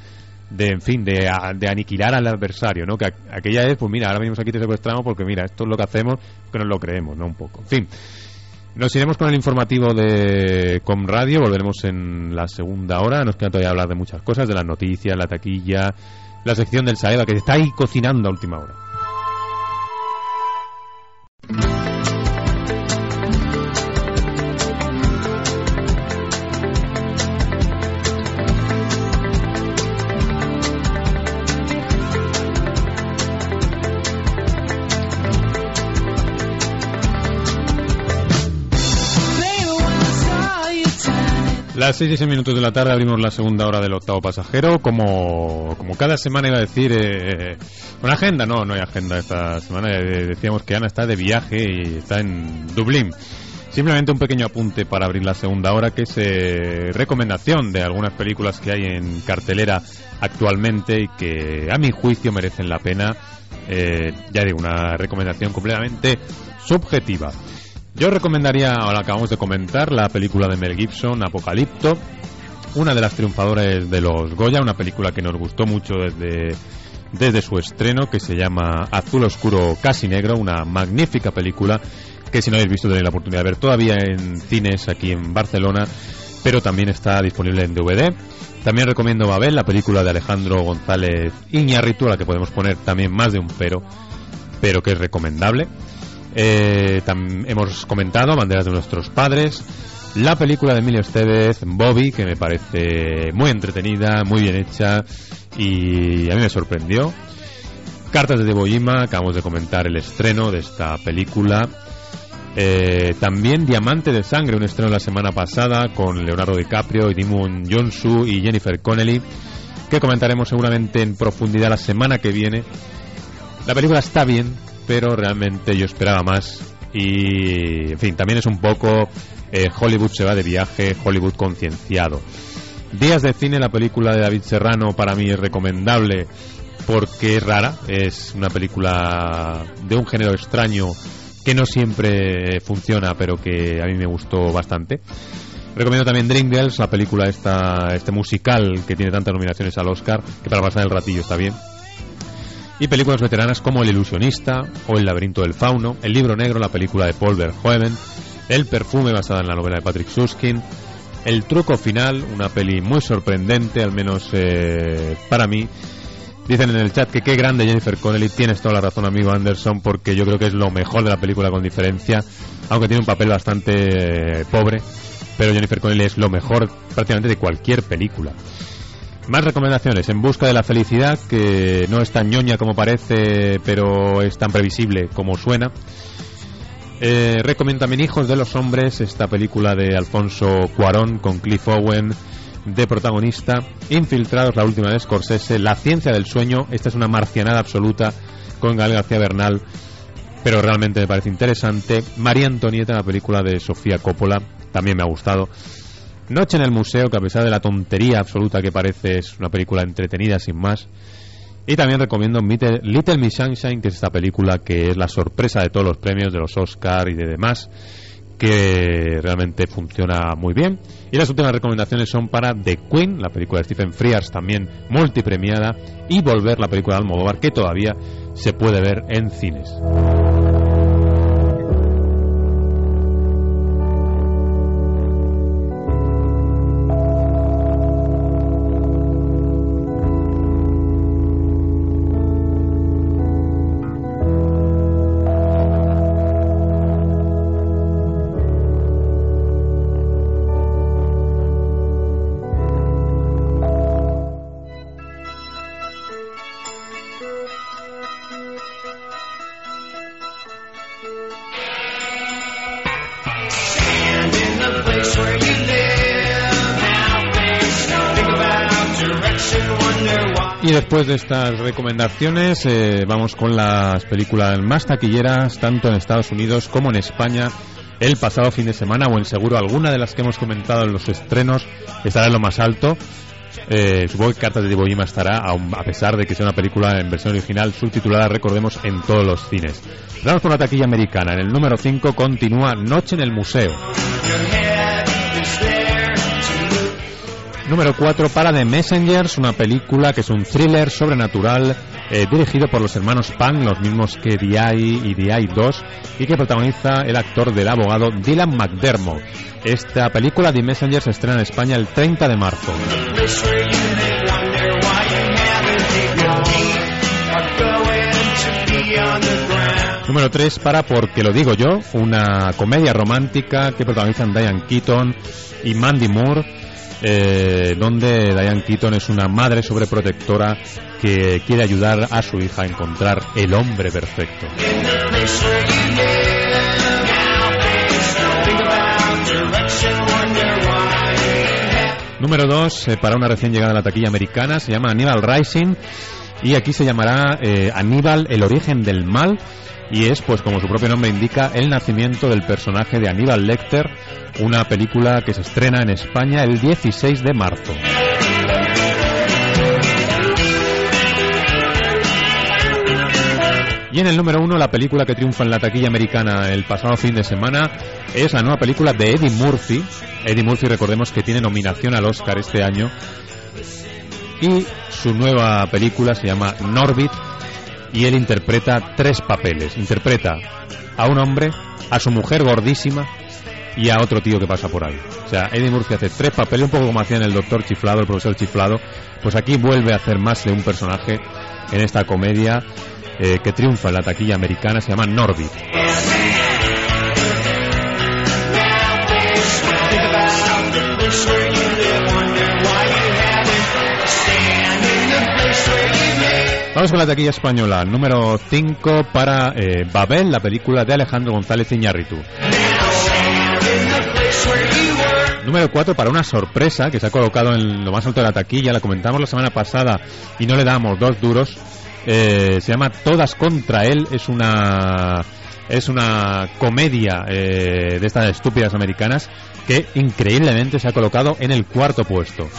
S1: de en fin, de, a- de aniquilar al adversario, ¿no? Que aquella es, pues mira, ahora venimos aquí y te secuestramos porque mira, esto es lo que hacemos, que nos lo creemos, ¿no? Un poco. En fin. Nos iremos con el informativo de Com Radio, volveremos en la segunda hora. Nos queda todavía hablar de muchas cosas, de las noticias, la taquilla, la sección del Saeva, que está ahí cocinando a última hora. Las 6 y 6 minutos de la tarde abrimos la segunda hora del octavo pasajero. Como, como cada semana iba a decir, eh, una agenda, no, no hay agenda esta semana. eh, decíamos que Ana está de viaje y está en Dublín. Simplemente un pequeño apunte para abrir la segunda hora, que es eh, recomendación de algunas películas que hay en cartelera actualmente y que a mi juicio merecen la pena. Eh, ya digo, una recomendación completamente subjetiva. Yo recomendaría, ahora acabamos de comentar, la película de Mel Gibson, Apocalipto, una de las triunfadoras de los Goya, una película que nos gustó mucho desde, desde su estreno, que se llama Azul Oscuro Casi Negro, una magnífica película que si no habéis visto tenéis la oportunidad de ver todavía en cines aquí en Barcelona, pero también está disponible en DVD. También recomiendo Babel, la película de Alejandro González Iñárritu, a la que podemos poner también más de un pero, pero que es recomendable. Eh, hemos comentado Banderas de nuestros padres, la película de Emilio Estevez, Bobby, que me parece muy entretenida, muy bien hecha y a mí me sorprendió. Cartas de Iwo Jima, acabamos de comentar el estreno de esta película. Eh, también Diamante de Sangre, un estreno la semana pasada con Leonardo DiCaprio, y Dimon Jonsu y Jennifer Connelly, que comentaremos seguramente en profundidad la semana que viene. La película está bien, pero realmente yo esperaba más. Y, en fin, también es un poco eh, Hollywood se va de viaje, Hollywood concienciado. Días de cine, la película de David Serrano para mí es recomendable porque es rara, es una película de un género extraño que no siempre funciona, pero que a mí me gustó bastante. Recomiendo también Dreamgirls, la película esta, este musical que tiene tantas nominaciones al Oscar, que para pasar el ratillo está bien. Y películas veteranas como El ilusionista o El laberinto del fauno, El libro negro, la película de Paul Verhoeven, El perfume basada en la novela de Patrick Suskin, El truco final, una peli muy sorprendente, al menos eh, para mí. Dicen en el chat que qué grande Jennifer Connelly, tienes toda la razón amigo Anderson, porque yo creo que es lo mejor de la película con diferencia, aunque tiene un papel bastante eh, pobre, pero Jennifer Connelly es lo mejor prácticamente de cualquier película. Más recomendaciones. En busca de la felicidad, que no es tan ñoña como parece, pero es tan previsible como suena. Eh, recomiendo también Hijos de los Hombres, esta película de Alfonso Cuarón con Cliff Owen de protagonista. Infiltrados, la última de Scorsese. La ciencia del sueño, esta es una marcianada absoluta con Gael García Bernal, pero realmente me parece interesante. María Antonieta, la película de Sofía Coppola, también me ha gustado. Noche en el museo, que a pesar de la tontería absoluta que parece, es una película entretenida sin más. Y también recomiendo Little Miss Sunshine, que es esta película que es la sorpresa de todos los premios, de los Oscar y de demás, que realmente funciona muy bien. Y las últimas recomendaciones son para The Queen, la película de Stephen Frears, también multipremiada, y Volver, la película de Almodóvar, que todavía se puede ver en cines. Después de estas recomendaciones, eh, vamos con las películas más taquilleras, tanto en Estados Unidos como en España. El pasado fin de semana, o en seguro alguna de las que hemos comentado en los estrenos, estará en lo más alto. Eh, supongo que Cartas de Iwo Jima estará, a pesar de que sea una película en versión original, subtitulada, recordemos, en todos los cines. Vamos con la taquilla americana. En el número 5 continúa Noche en el Museo. Número 4 para The Messengers, una película que es un thriller sobrenatural eh, dirigido por los hermanos Pang, los mismos que DI y DI 2, y que protagoniza el actor del abogado Dylan McDermott. Esta película, The Messengers, se estrena en España el 30 de marzo. Número 3 para Porque lo digo yo, una comedia romántica que protagonizan Diane Keaton y Mandy Moore, eh, donde Diane Keaton es una madre sobreprotectora que quiere ayudar a su hija a encontrar el hombre perfecto. Número 2 para una recién llegada a la taquilla americana, se llama Aníbal Rising y aquí se llamará eh, Aníbal el origen del mal y es pues como su propio nombre indica el nacimiento del personaje de Aníbal Lecter, una película que se estrena en España el 16 de marzo. Y en el número uno, la película que triunfa en la taquilla americana el pasado fin de semana es la nueva película de Eddie Murphy. Eddie Murphy, recordemos que tiene nominación al Oscar este año. Y su nueva película se llama Norbit y él interpreta tres papeles. Interpreta a un hombre, a su mujer gordísima y a otro tío que pasa por ahí. O sea, Eddie Murphy hace tres papeles, un poco como hacía en el Doctor Chiflado, el profesor Chiflado. Pues aquí vuelve a hacer más de un personaje en esta comedia eh, que triunfa en la taquilla americana, se llama Norbit. Vamos con la taquilla española, número 5 para eh, Babel, la película de Alejandro González Iñárritu. Número 4 para una sorpresa que se ha colocado en lo más alto de la taquilla, la comentamos la semana pasada y no le damos dos duros. Eh, se llama Todas contra él, es una Es una comedia eh, de estas estúpidas americanas que increíblemente se ha colocado en el cuarto puesto.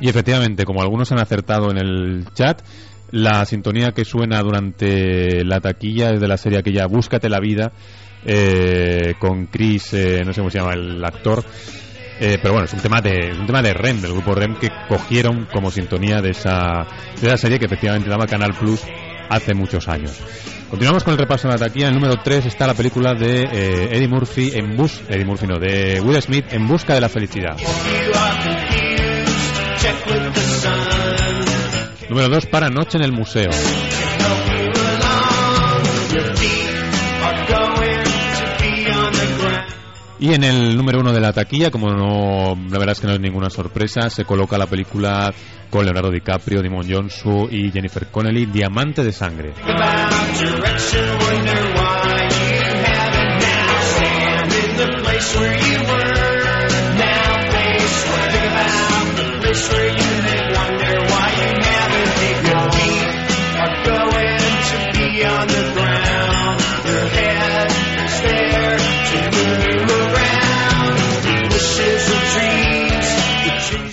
S1: Y efectivamente, como algunos han acertado en el chat, la sintonía que suena durante la taquilla es de la serie aquella Búscate la vida, eh, con Chris, eh, no sé cómo se llama el actor, eh, pero bueno, es un tema de un tema de REM, del grupo REM que cogieron como sintonía de esa, de esa serie que efectivamente daba Canal Plus hace muchos años. Continuamos con el repaso de la taquilla. En el número 3 está la película de eh, Eddie Murphy en bus, Eddie Murphy no, de Will Smith en busca de la felicidad. Número 2 para Noche en el Museo. Y en el número uno de la taquilla, como no, la verdad es que no es ninguna sorpresa, se coloca la película con Leonardo DiCaprio, Dimon Jonsu y Jennifer Connelly, Diamante de Sangre.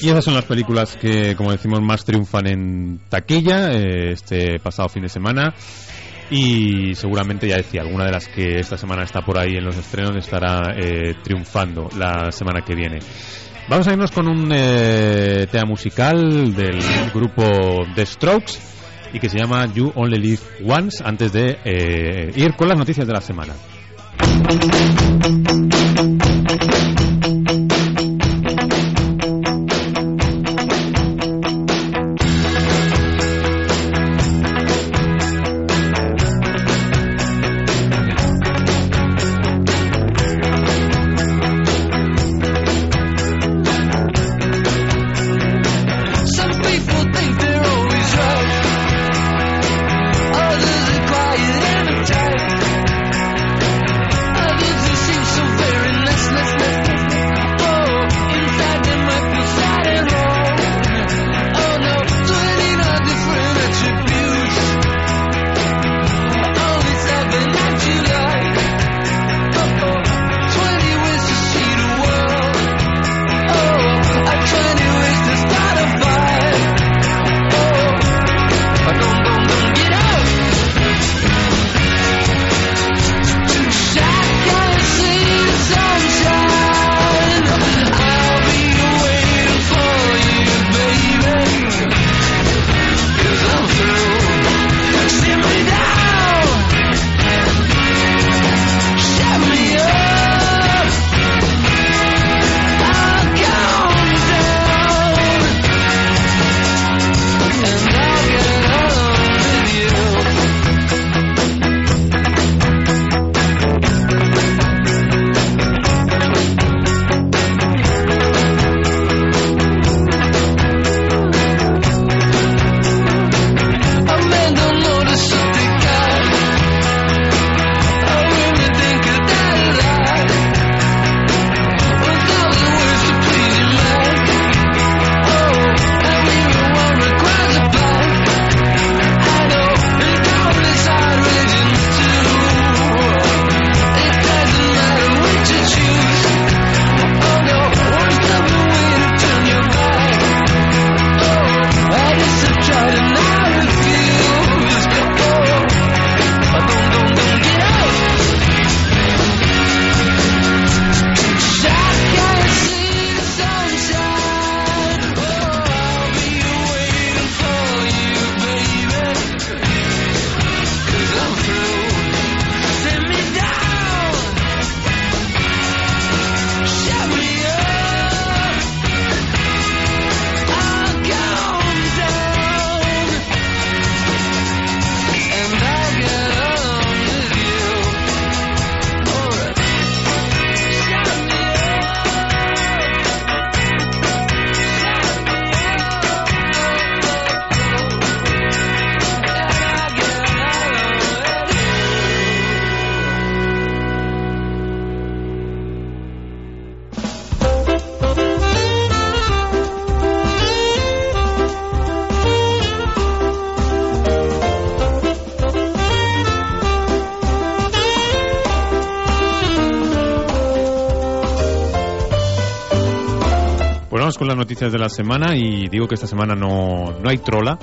S1: Y esas son las películas que, como decimos, más triunfan en taquilla eh, este pasado fin de semana. Y seguramente, ya decía, alguna de las que esta semana está por ahí en los estrenos estará eh, triunfando la semana que viene. Vamos a irnos con un eh, tema musical del grupo The Strokes y que se llama You Only Live Once antes de eh, ir con las noticias de la semana. Noticias de la semana y digo que esta semana no, no hay trola.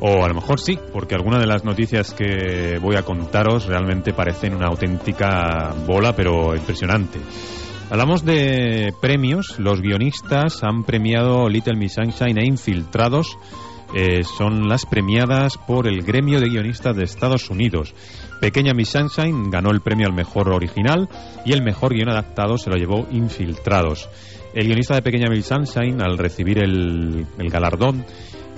S1: O a lo mejor sí, porque algunas de las noticias que voy a contaros realmente parecen una auténtica bola, pero impresionante. Hablamos de premios. Los guionistas han premiado Little Miss Sunshine e Infiltrados. Eh, son las premiadas por el gremio de guionistas de Estados Unidos. Pequeña Miss Sunshine ganó el premio al mejor original y el mejor guion adaptado se lo llevó Infiltrados. El guionista de Pequeña Miss Sunshine, al recibir el, galardón,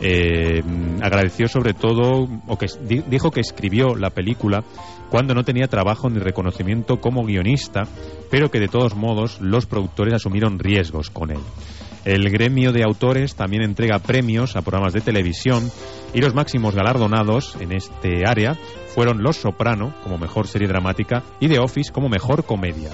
S1: eh, agradeció sobre todo, o que di- dijo que escribió la película cuando no tenía trabajo ni reconocimiento como guionista, pero que de todos modos los productores asumieron riesgos con él. El gremio de autores también entrega premios a programas de televisión y los máximos galardonados en este área fueron Los Soprano como mejor serie dramática y The Office como mejor comedia.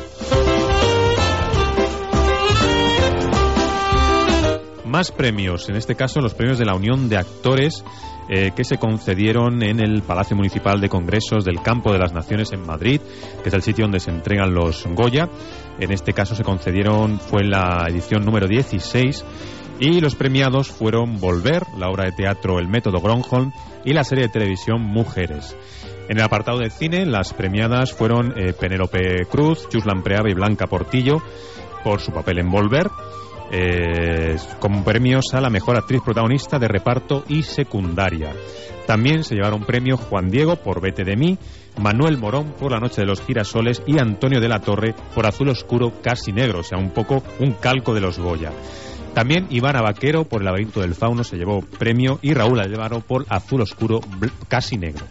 S1: Más premios, en este caso los premios de la Unión de Actores eh, que se concedieron en el Palacio Municipal de Congresos del Campo de las Naciones en Madrid, que es el sitio donde se entregan los Goya. En este caso se concedieron, fue la edición número 16, y los premiados fueron Volver, la obra de teatro El Método Gronholm y la serie de televisión Mujeres. En el apartado de cine, las premiadas fueron eh, Penélope Cruz, Chuslan Preave y Blanca Portillo por su papel en Volver eh, con premios a la mejor actriz protagonista de reparto y secundaria. También se llevaron premio Juan Diego por Vete de mí, Manuel Morón por La Noche de los Girasoles y Antonio de la Torre por Azul Oscuro Casi Negro, o sea, un poco un calco de los Goya. También Ivana Vaquero por El laberinto del fauno se llevó premio y Raúl Alvaro por Azul Oscuro Casi Negro.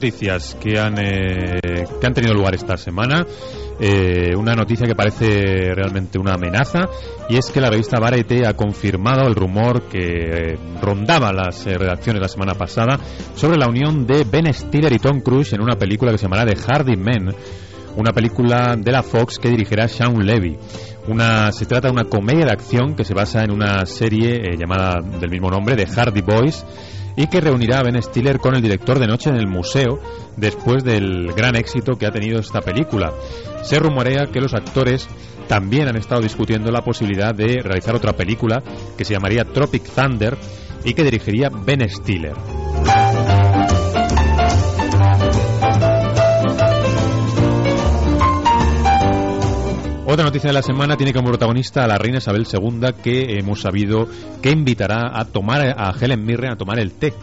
S1: Noticias que han, eh, que han tenido lugar esta semana. Eh, una noticia que parece realmente una amenaza y es que la revista Variety ha confirmado el rumor que rondaba las eh, redacciones la semana pasada sobre la unión de Ben Stiller y Tom Cruise en una película que se llamará The Hardy Men, una película de la Fox que dirigirá Sean Levy. Una, se trata de una comedia de acción que se basa en una serie llamada del mismo nombre, de Hardy Boys, y que reunirá a Ben Stiller con el director de noche en el museo después del gran éxito que ha tenido esta película. Se rumorea que los actores también han estado discutiendo la posibilidad de realizar otra película que se llamaría Tropic Thunder y que dirigiría Ben Stiller. Otra noticia de la semana tiene como protagonista a la reina Isabel II que hemos sabido que invitará a tomar a Helen Mirren a tomar el té.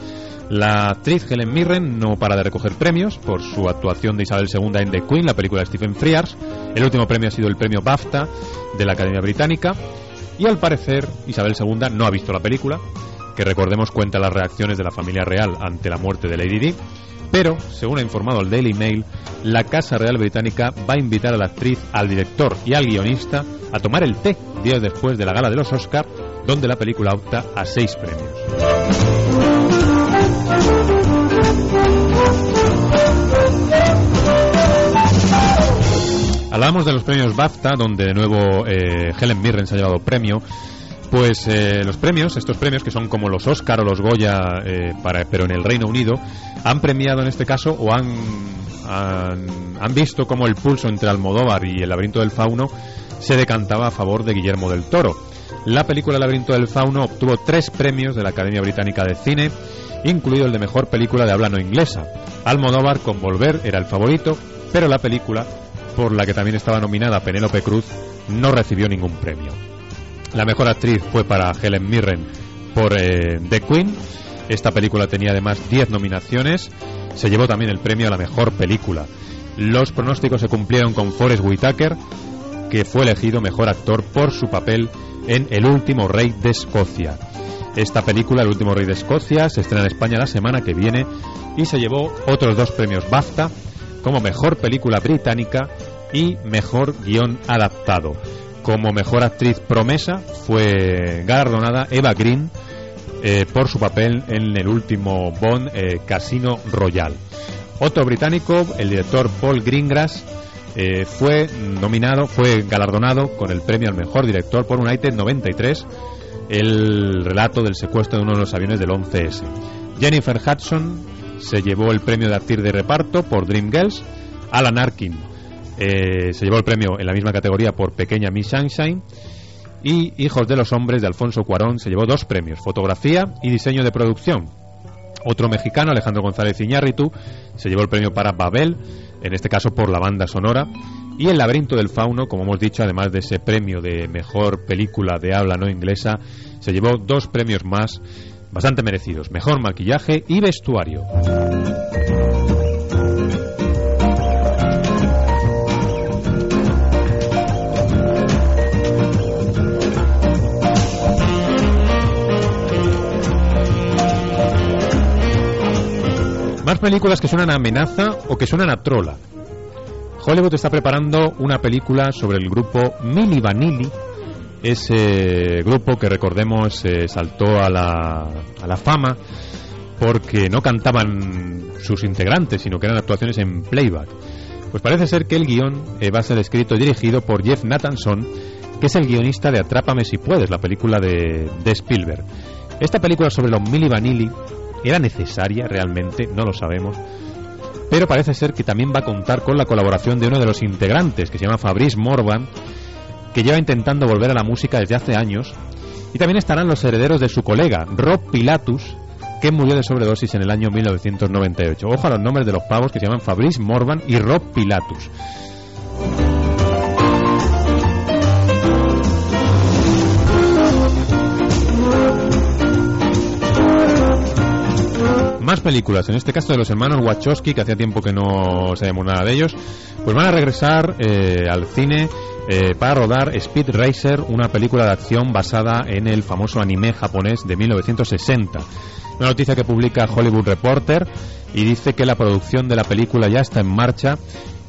S1: La actriz Helen Mirren no para de recoger premios por su actuación de Isabel II en The Queen, la película de Stephen Frears. El último premio ha sido el premio BAFTA de la Academia Británica. Y al parecer Isabel II no ha visto la película, que recordemos cuenta las reacciones de la familia real ante la muerte de Lady Di. Pero, según ha informado el Daily Mail, la Casa Real Británica va a invitar a la actriz, al director y al guionista a tomar el té días después de la gala de los Oscar, donde la película opta a seis premios. Hablábamos de los premios BAFTA, donde de nuevo eh, Helen Mirren se ha llevado premio. Pues eh, los premios, estos premios que son como los Oscar o los Goya, eh, para, pero en el Reino Unido, han premiado en este caso o han, han, han visto como el pulso entre Almodóvar y El laberinto del fauno se decantaba a favor de Guillermo del Toro. La película El laberinto del fauno obtuvo tres premios de la Academia Británica de Cine, incluido el de mejor película de habla no inglesa. Almodóvar con Volver era el favorito, pero la película, por la que también estaba nominada Penélope Cruz, no recibió ningún premio. La mejor actriz fue para Helen Mirren por eh, The Queen. Esta película tenía además 10 nominaciones. Se llevó también el premio a la mejor película. Los pronósticos se cumplieron con Forrest Whitaker, que fue elegido mejor actor por su papel en El último rey de Escocia. Esta película, El último rey de Escocia, se estrena en España la semana que viene y se llevó otros dos premios BAFTA como mejor película británica y mejor guion adaptado. Como mejor actriz promesa fue galardonada Eva Green eh, por su papel en el último Bond, eh, Casino Royale. Otro británico, el director Paul Greengrass, eh, fue nominado, fue galardonado con el premio al mejor director por United 93, el relato del secuestro de uno de los aviones del 11S. Jennifer Hudson se llevó el premio de actriz de reparto por Dreamgirls. Alan Arkin eh, se llevó el premio en la misma categoría por Pequeña Miss Sunshine. Y Hijos de los Hombres de Alfonso Cuarón se llevó dos premios, fotografía y diseño de producción. Otro mexicano, Alejandro González Iñárritu, se llevó el premio para Babel, en este caso por la banda sonora. Y El laberinto del fauno, como hemos dicho, además de ese premio de mejor película de habla no inglesa, se llevó dos premios más bastante merecidos, mejor maquillaje y vestuario. Películas que suenan a amenaza o que suenan a trola. Hollywood está preparando una película sobre el grupo Milli Vanilli, ese grupo que recordemos saltó a la, fama porque no cantaban sus integrantes, sino que eran actuaciones en playback. Pues parece ser que el guion eh, va a ser escrito y dirigido por Jeff Nathanson, que es el guionista de Atrápame si puedes, la película de, de Spielberg. Esta película sobre los Milli Vanilli era necesaria realmente, no lo sabemos. Pero parece ser que también va a contar con la colaboración de uno de los integrantes, que se llama Fabrice Morvan, que lleva intentando volver a la música desde hace años. Y también estarán los herederos de su colega, Rob Pilatus, que murió de sobredosis en el año 1998. Ojo a los nombres de los pavos que se llaman Fabrice Morvan y Rob Pilatus. Más películas, en este caso de los hermanos Wachowski, que hacía tiempo que no sabíamos nada de ellos, pues van a regresar eh, al cine eh, para rodar Speed Racer, una película de acción basada en el famoso anime japonés de 1960. Una noticia que publica Hollywood Reporter y dice que la producción de la película ya está en marcha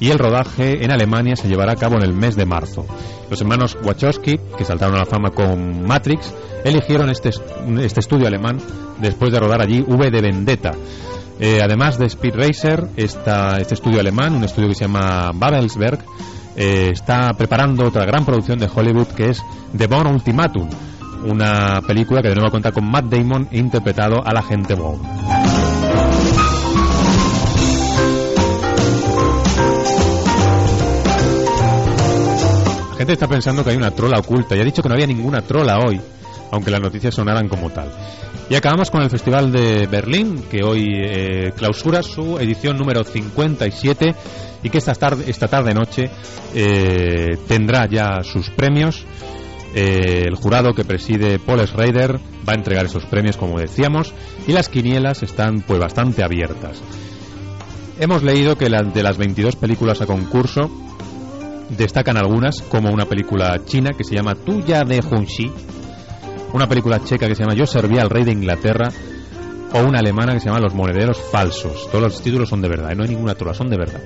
S1: y el rodaje en Alemania se llevará a cabo en el mes de marzo. Los hermanos Wachowski, que saltaron a la fama con Matrix, eligieron este, este estudio alemán después de rodar allí V de Vendetta. Eh, además de Speed Racer, esta, este estudio alemán, un estudio que se llama Babelsberg, eh, está preparando otra gran producción de Hollywood que es The Bone Ultimatum, una película que de nuevo cuenta con Matt Damon interpretado al agente Bond. La gente está pensando que hay una trola oculta y ha dicho que no había ninguna trola hoy, aunque las noticias sonaran como tal. Y acabamos con el Festival de Berlín, que hoy eh, clausura su edición número 57 y que esta tarde, esta tarde noche eh, tendrá ya sus premios. Eh, el jurado que preside Paul Schrader va a entregar esos premios, como decíamos, y las quinielas están pues bastante abiertas. Hemos leído que de las 22 películas a concurso destacan algunas, como una película china que se llama Tuya de Hunxi, una película checa que se llama Yo servía al rey de Inglaterra, o una alemana que se llama Los monederos falsos. Todos los títulos son de verdad, ¿eh? no hay ninguna trola, son de verdad.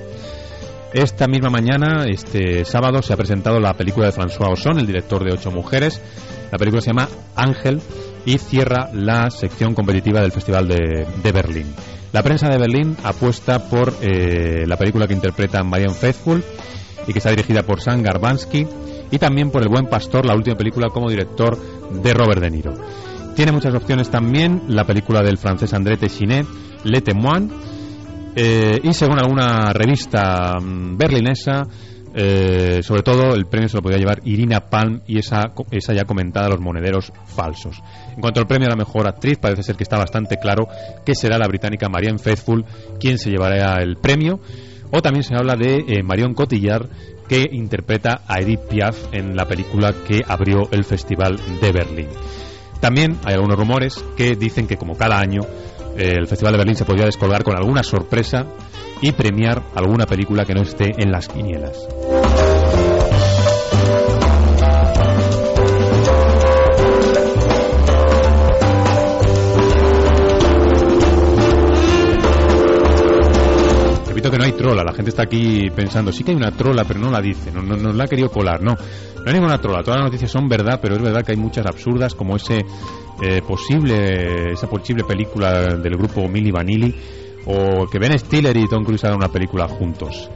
S1: Esta misma mañana, este sábado, se ha presentado la película de François Ozon, el director de Ocho Mujeres. La película se llama Ángel y cierra la sección competitiva del Festival de, Berlín. La prensa de Berlín apuesta por eh, la película que interpreta Marianne Faithfull y que está dirigida por Sam Garbansky y también por El Buen Pastor, la última película como director de Robert De Niro. Tiene muchas opciones también la película del francés André Téchiné, Le Témoin, eh, y según alguna revista mm, berlinesa, eh, sobre todo el premio se lo podía llevar Irina Palm y esa, esa ya comentada Los Monederos Falsos. En cuanto al premio a la mejor actriz, parece ser que está bastante claro que será la británica Marianne Faithfull quien se llevará el premio. O también se habla de eh, Marion Cotillard, que interpreta a Edith Piaf en la película que abrió el Festival de Berlín. También hay algunos rumores que dicen que como cada año el Festival de Berlín se podría descolgar con alguna sorpresa y premiar alguna película que no esté en las quinielas. Repito que no hay trola, la gente está aquí pensando, sí que hay una trola, pero no la dice, no, no la ha querido colar, no. No hay ninguna trola, todas las noticias son verdad, pero es verdad que hay muchas absurdas, como ese eh, posible, esa posible película del grupo Milli Vanilli, o que Ben Stiller y Tom Cruise hagan una película juntos.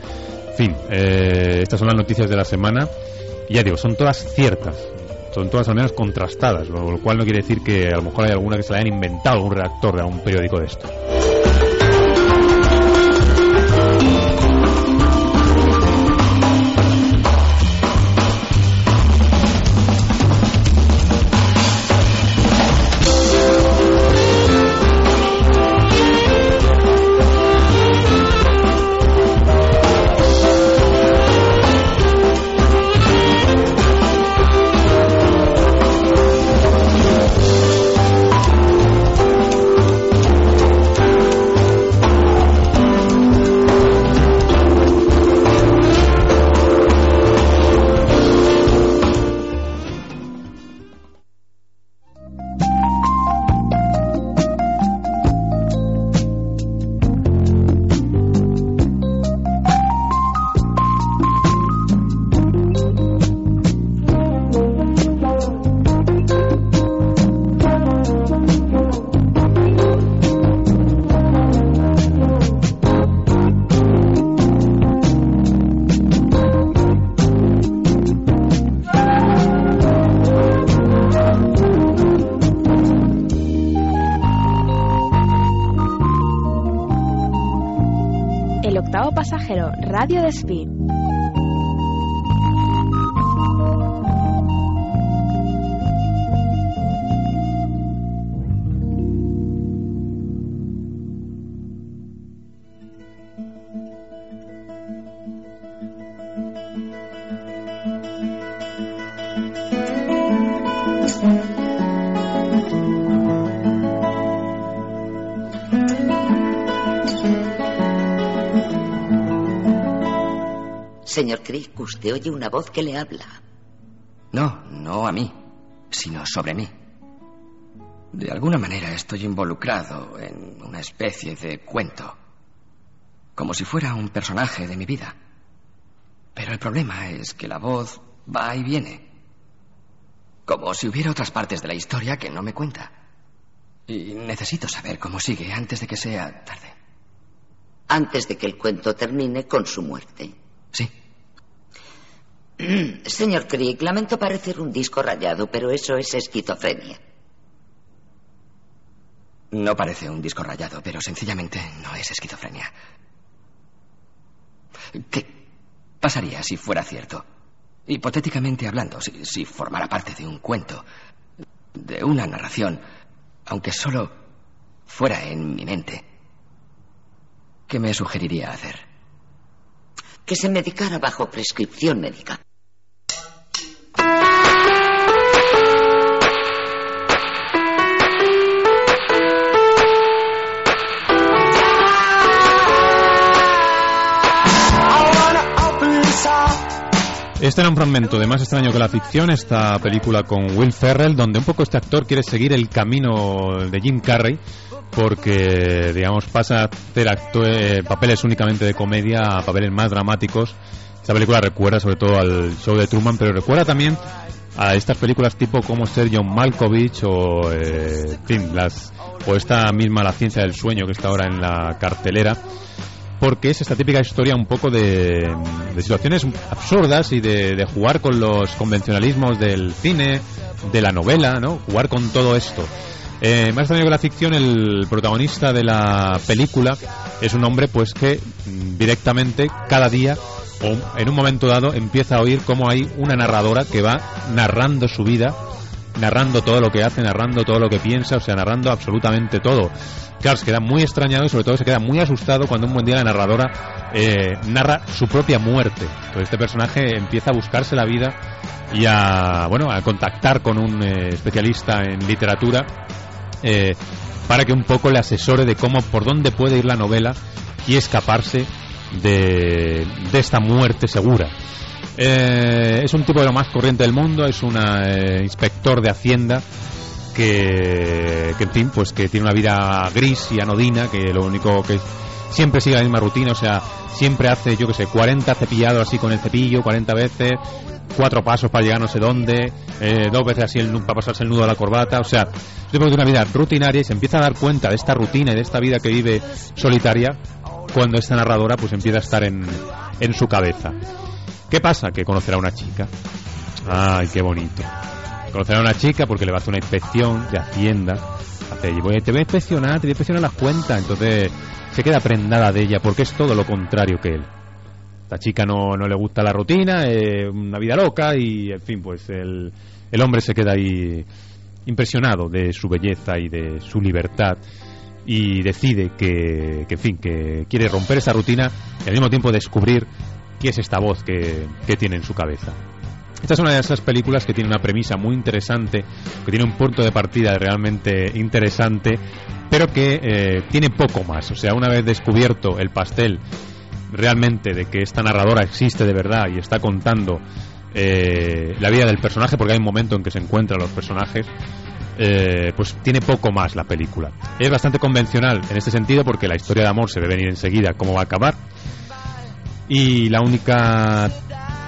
S1: En fin, eh, estas son las noticias de la semana. Y ya digo, son todas ciertas, son todas al menos contrastadas, lo, cual no quiere decir que a lo mejor hay alguna que se la hayan inventado un redactor de algún periódico de esto.
S9: Radio Despí.
S10: Señor Crick, usted oye una voz que le habla.
S11: No, no a mí, sino sobre mí. De alguna manera estoy involucrado en una especie de cuento, como si fuera un personaje de mi vida. Pero el problema es que la voz va y viene, como si hubiera otras partes de la historia que no me cuenta. Y necesito saber cómo sigue antes de que sea tarde.
S10: Antes de que el cuento termine con su muerte.
S11: Sí.
S10: Señor Crick, lamento parecer un disco rayado, pero eso es esquizofrenia.
S11: No parece un disco rayado, pero sencillamente no es esquizofrenia. ¿Qué pasaría si fuera cierto? Hipotéticamente hablando, si, si formara parte de un cuento, de una narración, aunque solo fuera en mi mente, ¿qué me sugeriría hacer?
S10: Que se medicara bajo prescripción médica.
S1: Este era un fragmento de Más extraño que la ficción, esta película con Will Ferrell, donde un poco este actor quiere seguir el camino de Jim Carrey, porque, digamos, pasa a hacer acto- eh, papeles únicamente de comedia a papeles más dramáticos. Esta película recuerda sobre todo al show de Truman, pero recuerda también a estas películas tipo como ser John Malkovich o, eh, las, o esta misma La ciencia del sueño que está ahora en la cartelera porque es esta típica historia un poco de, situaciones absurdas y de, de jugar con los convencionalismos del cine, de la novela, ¿no? Jugar con todo esto. Eh, más extraño que la ficción, el protagonista de la película es un hombre pues que mm, directamente cada día o en un momento dado empieza a oír cómo hay una narradora que va narrando su vida, narrando todo lo que hace, narrando todo lo que piensa, o sea, narrando absolutamente todo. Claro, se queda muy extrañado y sobre todo se queda muy asustado cuando un buen día la narradora eh, narra su propia muerte. Entonces este personaje empieza a buscarse la vida y a, bueno, a contactar con un eh, especialista en literatura eh, para que un poco le asesore de cómo, por dónde puede ir la novela y escaparse de, de esta muerte segura. Es un tipo de lo más corriente del mundo, es un inspector de Hacienda que, en fin, pues que tiene una vida gris y anodina, que lo único que siempre sigue la misma rutina, o sea, siempre hace, yo que sé, 40 cepillados así con el cepillo, 40 veces, cuatro pasos para llegar no sé dónde, eh, dos veces así el, para pasarse el nudo a la corbata, o sea, es una vida rutinaria y se empieza a dar cuenta de esta rutina y de esta vida que vive solitaria cuando esta narradora pues empieza a estar en, en su cabeza. ¿Qué pasa? Que conocerá a una chica. Ay, qué bonito. Conocerá a una chica porque le va a hacer una inspección de Hacienda. Hace, te voy a inspeccionar, te voy a inspeccionar las cuentas. Entonces se queda prendada de ella porque es todo lo contrario que él. Esta chica no, no le gusta la rutina, eh, una vida loca y, en fin, pues el, el hombre se queda ahí impresionado de su belleza y de su libertad y decide que, que, en fin, que quiere romper esa rutina y al mismo tiempo descubrir qué es esta voz que, que tiene en su cabeza. Esta es una de esas películas que tiene una premisa muy interesante, que tiene un punto de partida realmente interesante, pero que eh, tiene poco más. O sea, una vez descubierto el pastel realmente de que esta narradora existe de verdad y está contando eh, la vida del personaje, porque hay un momento en que se encuentran los personajes, eh, pues tiene poco más la película. Es bastante convencional en este sentido porque la historia de amor se ve venir enseguida cómo va a acabar. Y la única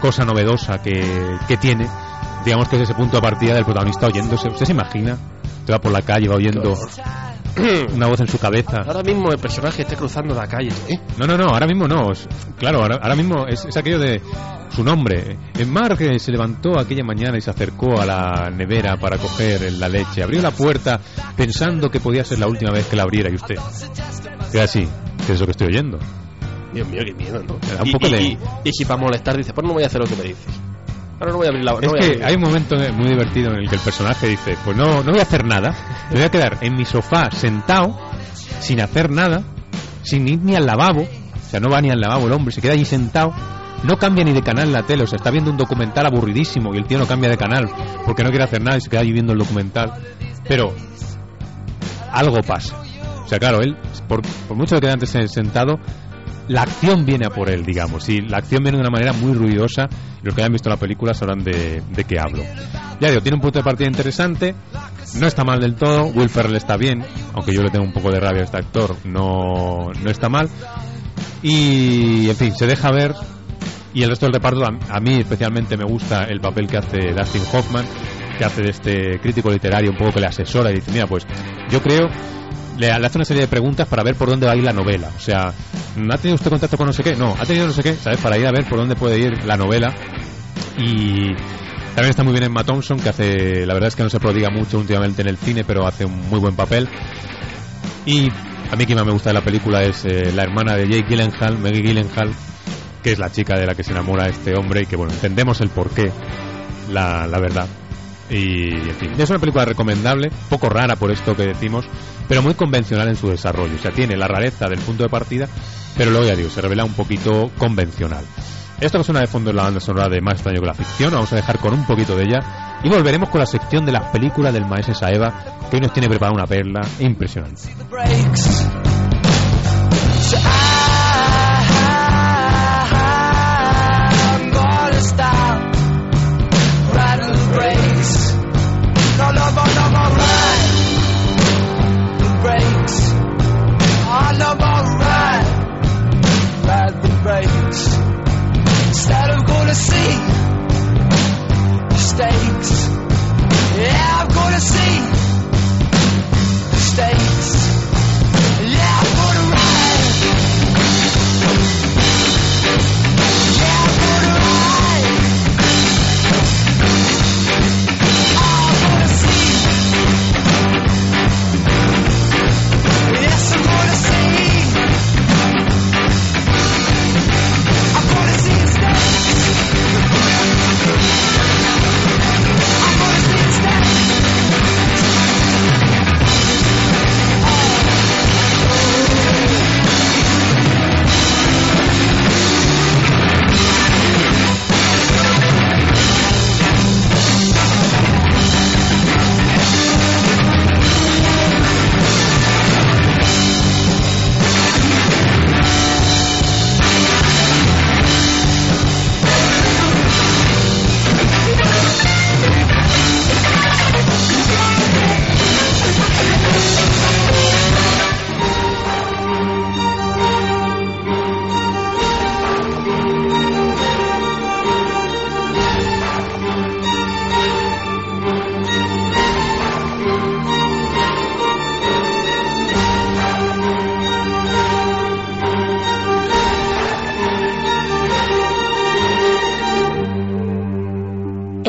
S1: cosa novedosa que, que tiene, digamos que es ese punto de partida del protagonista oyéndose. ¿Usted se imagina? Te va por la calle, va oyendo una voz en su cabeza.
S2: Ahora mismo el personaje está cruzando la calle. ¿eh?
S1: No, no, no, ahora mismo no. Es- Claro, ahora, ahora mismo es, es aquello de su nombre. En Mark eh, se levantó aquella mañana y se acercó a la nevera para coger la leche. Abrió la puerta pensando que podía ser la última vez que la abriera y usted. Queda así, que es lo que estoy oyendo.
S2: Dios mío, qué miedo, ¿no?
S1: Me da un
S2: y,
S1: poco
S2: y-
S1: de-
S2: y- y si para molestar dice, pues no voy a hacer lo que me dices. Ahora no voy a abrir la no
S1: es
S2: voy a
S1: que hay un momento muy divertido en el que el personaje dice, pues no, no voy a hacer nada, me voy a quedar en mi sofá sentado, sin hacer nada, sin ir ni al lavabo, o sea, no va ni al lavabo el hombre, se queda allí sentado, no cambia ni de canal la tele, o sea, está viendo un documental aburridísimo y el tío no cambia de canal porque no quiere hacer nada y se queda allí viendo el documental, pero algo pasa. O sea, claro, él, por, por mucho que quede antes sentado, la acción viene a por él, digamos, y la acción viene de una manera muy ruidosa. Los que hayan visto la película sabrán de, de qué hablo. Ya digo, tiene un punto de partida interesante, no está mal del todo, Will Ferrell está bien, aunque yo le tengo un poco de rabia a este actor, no, no está mal. Y, en fin, se deja ver. Y el resto del reparto, a, a mí especialmente me gusta el papel que hace Dustin Hoffman, que hace de este crítico literario un poco que le asesora y dice, mira, pues yo creo le, hace una serie de preguntas para ver por dónde va a ir la novela. O sea, ¿ha tenido usted contacto con no sé qué? No, ha tenido no sé qué, ¿sabes? Para ir a ver por dónde puede ir la novela. Y también está muy bien Emma Thompson, que hace, la verdad es que no se prodiga mucho últimamente en el cine, pero hace un muy buen papel. Y a mí quien más me gusta de la película es eh, la hermana de Jake Gyllenhaal, Maggie Gyllenhaal, que es la chica de la que se enamora este hombre y que, bueno, entendemos el porqué, la verdad. Y, en fin, es una película recomendable, poco rara por esto que decimos, pero muy convencional en su desarrollo. O sea, tiene la rareza del punto de partida, pero luego ya digo, se revela un poquito convencional. Esto que de fondo es la banda sonora de Más extraño que la ficción, vamos a dejar con un poquito de ella y volveremos con la sección de las películas del maestro Saeva, que hoy nos tiene preparada una perla impresionante.
S12: Gonna see mistakes. Yeah, I'm gonna see mistakes.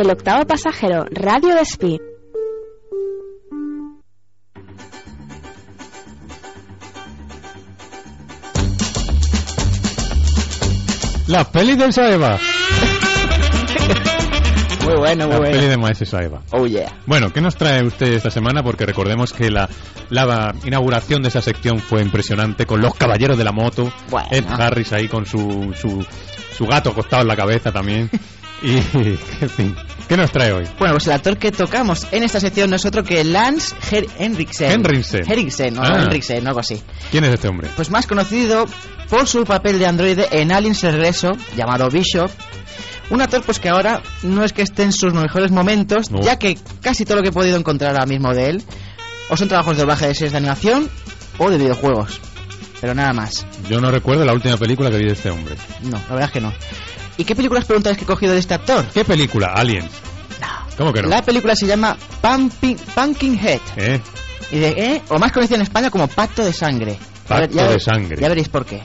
S9: El octavo pasajero, Radio Despí.
S1: La peli del Saeva.
S13: Muy bueno, muy
S1: La
S13: bueno.
S1: peli de Maese Saeva.
S13: Oh yeah.
S1: Bueno, ¿qué nos trae usted esta semana? Porque recordemos que la, la inauguración de esa sección fue impresionante con los caballeros de la moto.
S13: Bueno.
S1: Ed Harris ahí con su, su, su gato acostado en la cabeza también. Y, en fin, ¿qué nos trae hoy?
S13: Bueno, pues el actor que tocamos en esta sección no es otro que Lance Her Henriksen.
S1: Henriksen.
S13: Henriksen, no,
S1: Ah.
S13: Henriksen, algo así.
S1: ¿Quién es este hombre?
S13: Pues más conocido por su papel de androide en Aliens Regreso, llamado Bishop. Un actor pues que ahora no es que esté en sus mejores momentos,
S1: No.
S13: ya que casi todo lo que he podido encontrar ahora mismo de él o son trabajos de doblaje de series de animación o de videojuegos. Pero nada más.
S1: Yo no recuerdo la última película que vi de este hombre.
S13: No, la verdad es que no. ¿Y qué películas preguntáis que he cogido de este actor?
S1: ¿Qué película? Aliens. ¿Cómo que no?
S13: La película se llama Pumpkin, Pumpkinhead.
S1: ¿Eh?
S13: Y de, ¿eh? O más conocida en España como Pacto de Sangre.
S1: Pacto
S13: ver-
S1: de Sangre.
S13: Ya veréis por qué.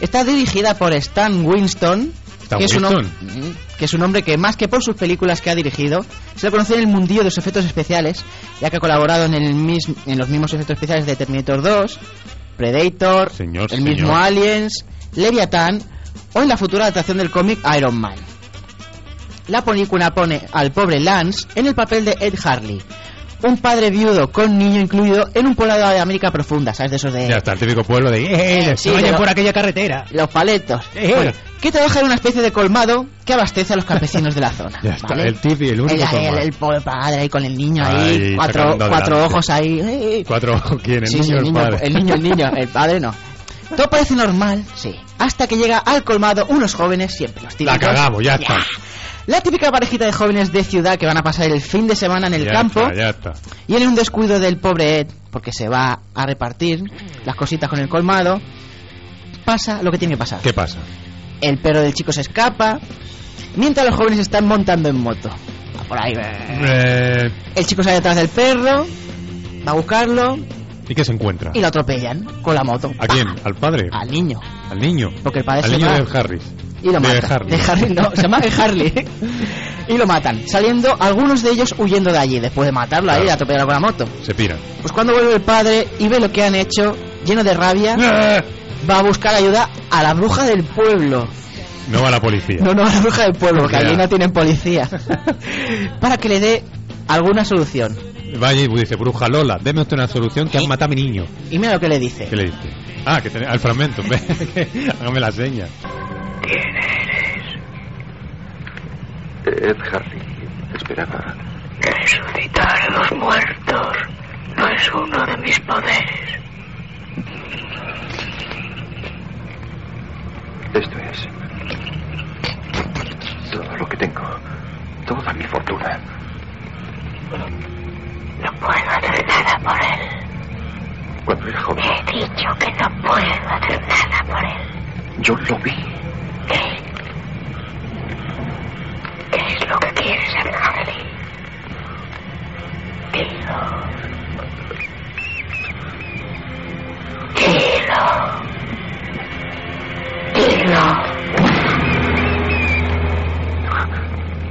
S13: Está dirigida por Stan Winston.
S1: ¿Stan
S13: que es, un,
S1: Winston?
S13: mm, que es un hombre que más que por sus películas que ha dirigido, se lo conoce en el mundillo de los efectos especiales, ya que ha colaborado en, el mis- en los mismos efectos especiales de Terminator 2, Predator,
S1: Señor,
S13: el
S1: señor.
S13: mismo Aliens, Leviathan o en la futura adaptación del cómic Iron Man. La película pone al pobre Lance en el papel de Ed Harley, un padre viudo con niño incluido en un poblado de América profunda, ¿sabes? De esos de...
S1: Ya está, el típico pueblo de... ¡Eh,
S13: Sí,
S1: se vayan
S13: pero-
S1: por aquella carretera!
S13: Los paletos.
S1: Eh.
S13: Bueno, que trabaja en una especie de colmado que abastece a los campesinos de la zona.
S1: Ya está,
S13: ¿vale?
S1: el tipi, el único
S13: el,
S1: colmado.
S13: el, el pobre padre ahí con el niño ahí,
S1: Ahí,
S13: cuatro, cuatro ojos ahí. eh,
S1: Cuatro ojos, ¿quién? El
S13: Sí,
S1: niño
S13: sí,
S1: o
S13: el
S1: el
S13: niño,
S1: padre.
S13: el niño, el niño, el padre no. Todo parece normal, sí. Hasta que llega al colmado unos jóvenes, siempre los típicos.
S1: La cagamos, ya está.
S13: La típica parejita de jóvenes de ciudad que van a pasar el fin de semana en el
S1: Ya
S13: campo
S1: está, ya está.
S13: y en un descuido del pobre Ed, porque se va a repartir las cositas con el colmado, pasa lo que tiene que pasar.
S1: ¿Qué pasa?
S13: El perro del chico se escapa, mientras los jóvenes están montando en moto. Va por ahí.
S1: Eh,
S13: El chico sale detrás del perro, va a buscarlo
S1: ¿Y qué se encuentra?
S13: y lo atropellan con la moto.
S1: ¿A quién? ¿Al padre?
S13: Al niño.
S1: ¿Al niño?
S13: Porque el padre
S1: Al
S13: se
S1: niño de Harris.
S13: y lo
S1: de
S13: matan.
S1: Harley.
S13: De Harley, no, se llama de Harley. y lo matan, saliendo algunos de ellos huyendo de allí después de matarlo ahí y
S1: Claro.
S13: atropellarlo con la moto.
S1: Se piran.
S13: Pues cuando vuelve el padre y ve lo que han hecho, lleno de rabia, va a buscar ayuda a la bruja del pueblo.
S1: No va la policía.
S13: No, no, a la bruja del pueblo, porque allí no tienen policía. Para que le dé alguna solución.
S1: Vaya y dice, bruja Lola, deme usted una solución que han matado a mi niño.
S13: Y mira lo que le dice.
S1: ¿Qué le dice? Ah, que tiene al fragmento. Hágame la seña.
S14: Ed Harley esperaba.
S12: Resucitar a los muertos no es uno de mis poderes.
S14: Esto es. Todo lo que tengo. Toda mi fortuna.
S12: No puedo hacer nada por él.
S14: Cuando era joven,
S12: He dicho que no puedo hacer nada por él.
S14: yo lo vi.
S12: ¿Qué? ¿Qué es lo que quieres hacer, Harley? Dilo. Dilo. Dilo.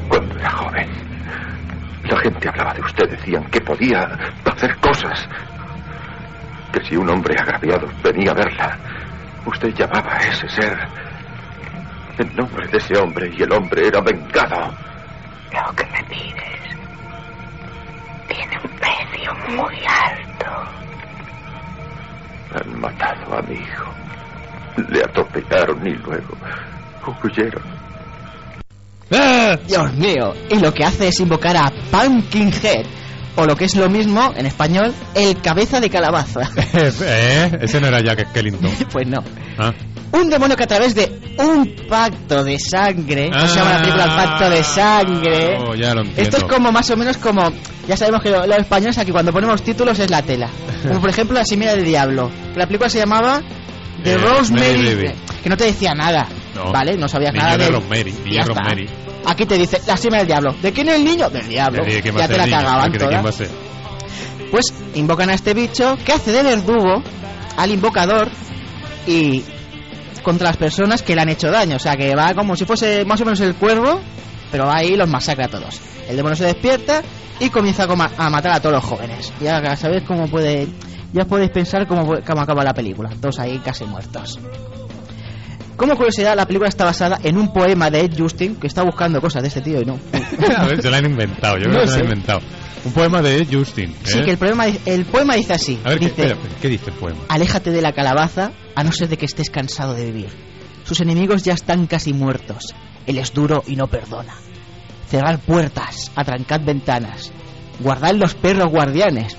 S14: Cuando era joven, la gente hablaba de usted. Decían que podía hacer cosas. Que si un hombre agraviado venía a verla, usted llamaba a ese ser en nombre de ese hombre y el hombre era vengado.
S12: Lo que me pides tiene un precio muy alto.
S14: Han matado a mi hijo. Le atropellaron y luego huyeron.
S13: Dios mío. Y lo que hace es invocar a Pumpkinhead. O lo que es lo mismo, en español, el cabeza de calabaza.
S1: ¿Eh? Ese no era Jack Skellington.
S13: pues no.
S1: Ah.
S13: Un demonio que a través de un pacto de sangre, que se llama la película El Pacto de Sangre.
S1: Oh, ya lo.
S13: Esto es como más o menos como, ya sabemos que lo- los españoles aquí cuando ponemos títulos es la tela. Como por ejemplo La Semilla del Diablo. La película se llamaba The
S1: Eh,
S13: Rosemary, que no te decía nada,
S1: No.
S13: ¿vale? No sabías
S1: Niño
S13: nada
S1: de Rosemary,
S13: y
S1: niño. Rosemary.
S13: Aquí te dice La Semilla del Diablo. ¿De quién es el niño? Del diablo.
S1: ¿De quién va
S13: Ya te la
S1: niño?
S13: cagaban
S1: ¿De quién
S13: toda.
S1: va?
S13: Pues invocan a este bicho que hace de verdugo al invocador y contra las personas que le han hecho daño. O sea, que va como si fuese más o menos el cuervo pero ahí los masacra a todos. El demonio se despierta y comienza a, matar a todos los jóvenes. Ya sabéis cómo puede... Ya podéis pensar cómo, cómo acaba la película. Todos ahí casi muertos. Como curiosidad, la película está basada en un poema de Ed Justin, que está buscando cosas de este tío y no.
S1: a ver, se la han inventado, yo creo
S13: No
S1: que se la han inventado. Un poema de Ed Justin.
S13: Sí,
S1: ¿eh?
S13: que el, poema, el poema dice así.
S1: A ver, ¿qué,
S13: dice,
S1: espera, ¿qué dice el poema?
S13: Aléjate de la calabaza, a no ser de que estés cansado de vivir. Sus enemigos ya están casi muertos. Él es duro y no perdona. Cerrad puertas, atrancad ventanas. Guardad los perros guardianes,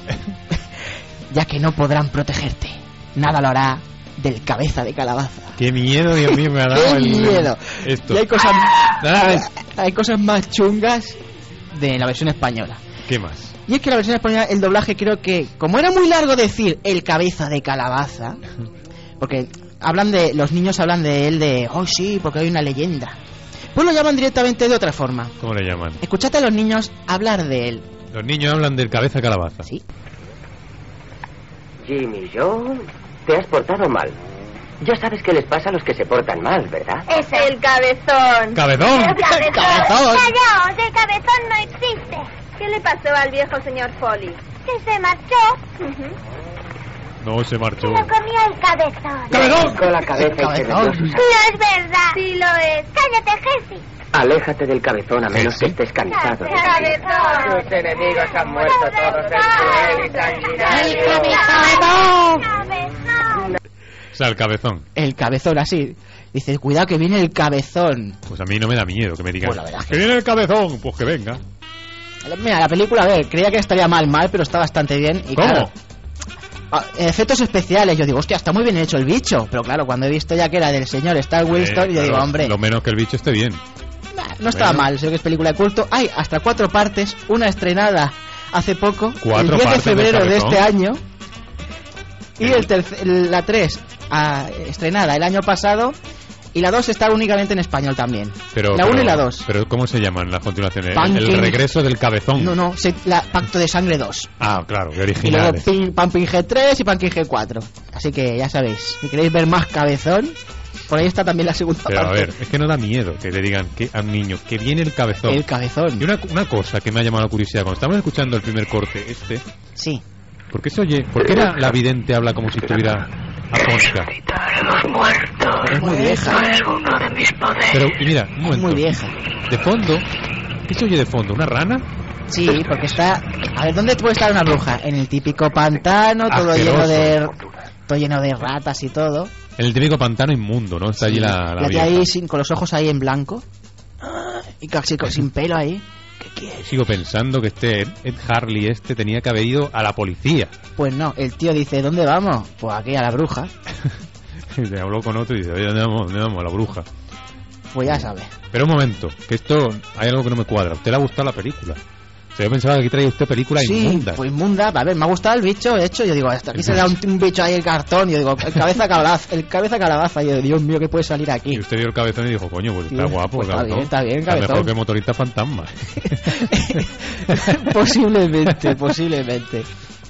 S13: ya que no podrán protegerte. Nada lo hará del cabeza de calabaza.
S1: Qué miedo, Dios mío, me ha dado
S13: ¡Qué
S1: el-
S13: miedo!
S1: Esto.
S13: Y hay cosas,
S1: Ah,
S13: hay cosas más chungas de la versión española.
S1: ¿Qué más?
S13: Y es que la versión española, el doblaje creo que, como era muy largo decir el cabeza de calabaza, porque hablan de, los niños hablan de él de, oh sí, porque hay una leyenda. Pues lo llaman directamente de otra forma.
S1: ¿Cómo le llaman?
S13: Escuchate a los niños hablar de él.
S1: Los niños hablan del cabeza calabaza.
S13: Sí.
S15: Jimmy Joe, te has portado mal. Ya sabes qué les pasa a los que se portan mal, ¿verdad?
S16: Es el cabezón.
S1: ¡Cabezón!
S16: El cabezón.
S15: ¡Cabezón!
S16: Callaos, el cabezón no existe. ¿Qué le pasó al viejo señor Foley? Que se marchó.
S1: No se marchó.
S16: Lo comió el cabezón.
S1: ¡Cabezón!
S15: Con la cabeza y se
S16: No es verdad. Sí lo es. Cállate, Jessie.
S15: Aléjate del cabezón a menos que estés cansado.
S16: Cabezón.
S15: Tus enemigos han muerto todos en cruel y sanguinario.
S1: O sea, el cabezón.
S13: El cabezón así. Dice, cuidado que viene el cabezón.
S1: Pues a mí no me da miedo que me digan.
S13: Pues la verdad
S1: que viene el cabezón, pues que venga.
S13: Mira, la película, a ver, creía que estaría mal, mal, pero está bastante bien. Y
S1: ¿Cómo?
S13: claro, ah, efectos especiales, yo digo, hostia, está muy bien hecho el bicho. Pero claro, cuando he visto ya que era del señor Star Winston,
S1: Eh,
S13: yo digo,
S1: claro,
S13: hombre,
S1: Lo menos que el bicho esté bien.
S13: No estaba
S1: bueno.
S13: mal, sé que es película de culto. Hay hasta cuatro partes, una estrenada hace poco, el
S1: Cuatro
S13: 10 de febrero de
S1: cabezón.
S13: este año. Y el la 3 estrenada el año pasado. Y la 2 está únicamente en español también.
S1: Pero,
S13: la 1
S1: pero-
S13: y la 2.
S1: Pero ¿cómo se llaman las continuaciones? El-
S13: Pumpkin.
S1: El regreso del cabezón.
S13: No, no, se- la Pacto de Sangre 2.
S1: Ah, claro, qué
S13: Y luego Pumpkin G3 y Pumpkin G4. Así que ya sabéis, si queréis ver más cabezón, por ahí está también la segunda
S1: Pero a
S13: parte.
S1: ver, es que no da miedo que le digan que a un niño que viene el cabezón.
S13: El cabezón.
S1: Y una, una cosa que me ha llamado la curiosidad, cuando estamos escuchando el primer corte, este.
S13: Sí.
S1: ¿Por qué se oye? ¿Por qué la, la vidente habla como si estuviera afónica?
S13: los muertos. Es muy vieja.
S1: es
S13: uno de mis poderes.
S1: Pero, y mira, un momento.
S13: muy vieja.
S1: De fondo, ¿qué se oye de fondo? ¿Una rana?
S13: Sí, porque está. A ver, ¿dónde puede estar una bruja? En el típico pantano, todo
S1: Asqueroso.
S13: lleno de. Todo lleno de ratas y todo.
S1: En el típico pantano inmundo, ¿no? Está allí la, la
S13: ahí sin, con los ojos ahí en blanco. Y casi con- sin pelo ahí.
S1: Sigo pensando que este Ed, Ed Harley este tenía que haber ido a la policía.
S13: Pues no, el tío dice, ¿dónde vamos? Pues aquí a la bruja.
S1: Y le habló con otro y dice, oye, ¿dónde vamos? ¿Dónde vamos? A la bruja.
S13: Pues ya sabes.
S1: Pero un momento, que esto hay algo que no me cuadra. ¿A usted le ha gustado la película? O sea, yo pensaba que aquí traía usted película
S13: Sí,
S1: inmunda.
S13: pues inmunda. A ver, me ha gustado el bicho, de hecho. Yo digo, hasta aquí se da un, un bicho ahí el cartón. Yo digo, el cabeza calabaza, el cabeza calabaza. Y yo, Dios mío, ¿qué puede salir aquí?
S1: Y usted vio el cabezón y dijo, coño, pues está
S13: Sí,
S1: guapo.
S13: pues
S1: el
S13: está bien, está bien,
S1: mejor que motorista fantasma.
S13: posiblemente, posiblemente.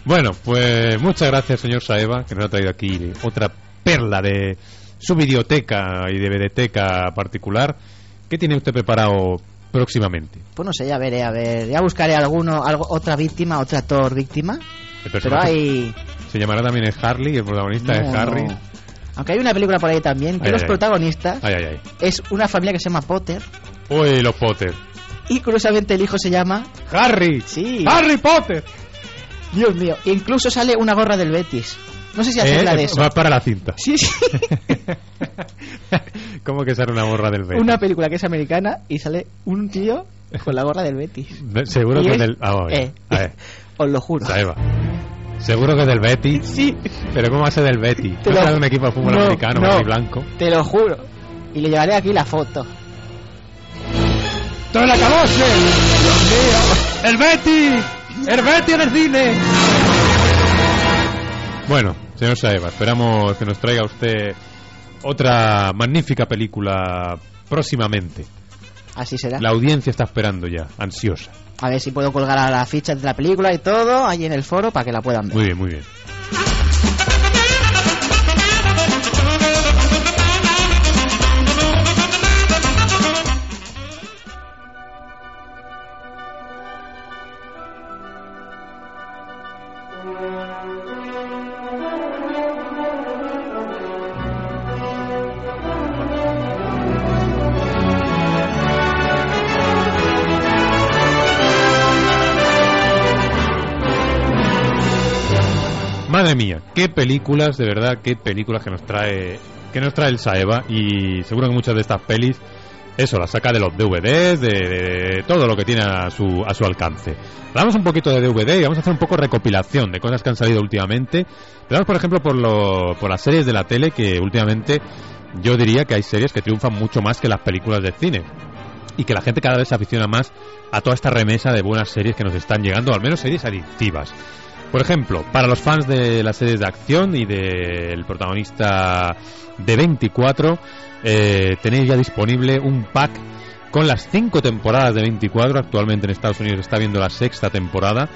S1: Bueno, pues muchas gracias, señor Saeva, que nos ha traído aquí otra perla de su videoteca y de videoteca particular. ¿Qué tiene usted preparado próximamente?
S13: Pues no sé, ya veré, a ver. Ya buscaré alguno, algo, otra víctima, otra Thor víctima. Pero hay.
S1: se llamará también Harley, el protagonista
S13: No,
S1: es Harry.
S13: no. Aunque hay una película por ahí también, que
S1: Ay,
S13: los
S1: ay,
S13: protagonistas
S1: Ay,
S13: es una familia que se llama Potter.
S1: Uy, los Potter.
S13: Y curiosamente el hijo se llama.
S1: Harry.
S13: Sí.
S1: Harry Potter.
S13: Dios mío. Incluso sale una gorra del Betis. No sé si hace
S1: Eh,
S13: la de eso.
S1: Va para la cinta.
S13: Sí, sí.
S1: ¿Cómo que sale una borra del Betis?
S13: Una película que es americana y sale un tío con la gorra del Betis.
S1: Seguro
S13: Y
S1: que
S13: es-
S1: del... Ah,
S13: eh,
S1: a ver.
S13: Os lo juro.
S1: Saeva. Seguro que es del Betis.
S13: Sí.
S1: Pero ¿cómo ser del Betis?
S13: Te
S1: ¿No
S13: lo-
S1: de un equipo de fútbol
S13: No,
S1: americano,
S13: no.
S1: blanco?
S13: Te lo juro. Y le llevaré aquí la foto.
S1: ¡Todo la acabose! ¡Dios mío! ¡El Betis! ¡El Betis en el cine! Bueno, señor Saeva, esperamos que nos traiga usted otra magnífica película próximamente.
S13: Así será.
S1: La audiencia está esperando ya, ansiosa.
S13: A ver si puedo colgar a la ficha de la película y todo ahí en el foro para que la puedan ver.
S1: Muy bien, muy bien. Mía, qué películas, de verdad, qué películas que nos trae que nos trae el Saeva y seguro que muchas de estas pelis eso las saca de los DVDs, de, todo lo que tiene a su, a su alcance. Hablamos un poquito de DVD y vamos a hacer un poco recopilación de cosas que han salido últimamente. Vamos, por ejemplo, por, lo, por las series de la tele que últimamente yo diría que hay series que triunfan mucho más que las películas de cine y que la gente cada vez se aficiona más a toda esta remesa de buenas series que nos están llegando, al menos series adictivas. Por ejemplo, para los fans de las series de acción y del protagonista de 24, eh, tenéis ya disponible un pack con las cinco temporadas de 24. Actualmente en Estados Unidos está viendo la sexta temporada.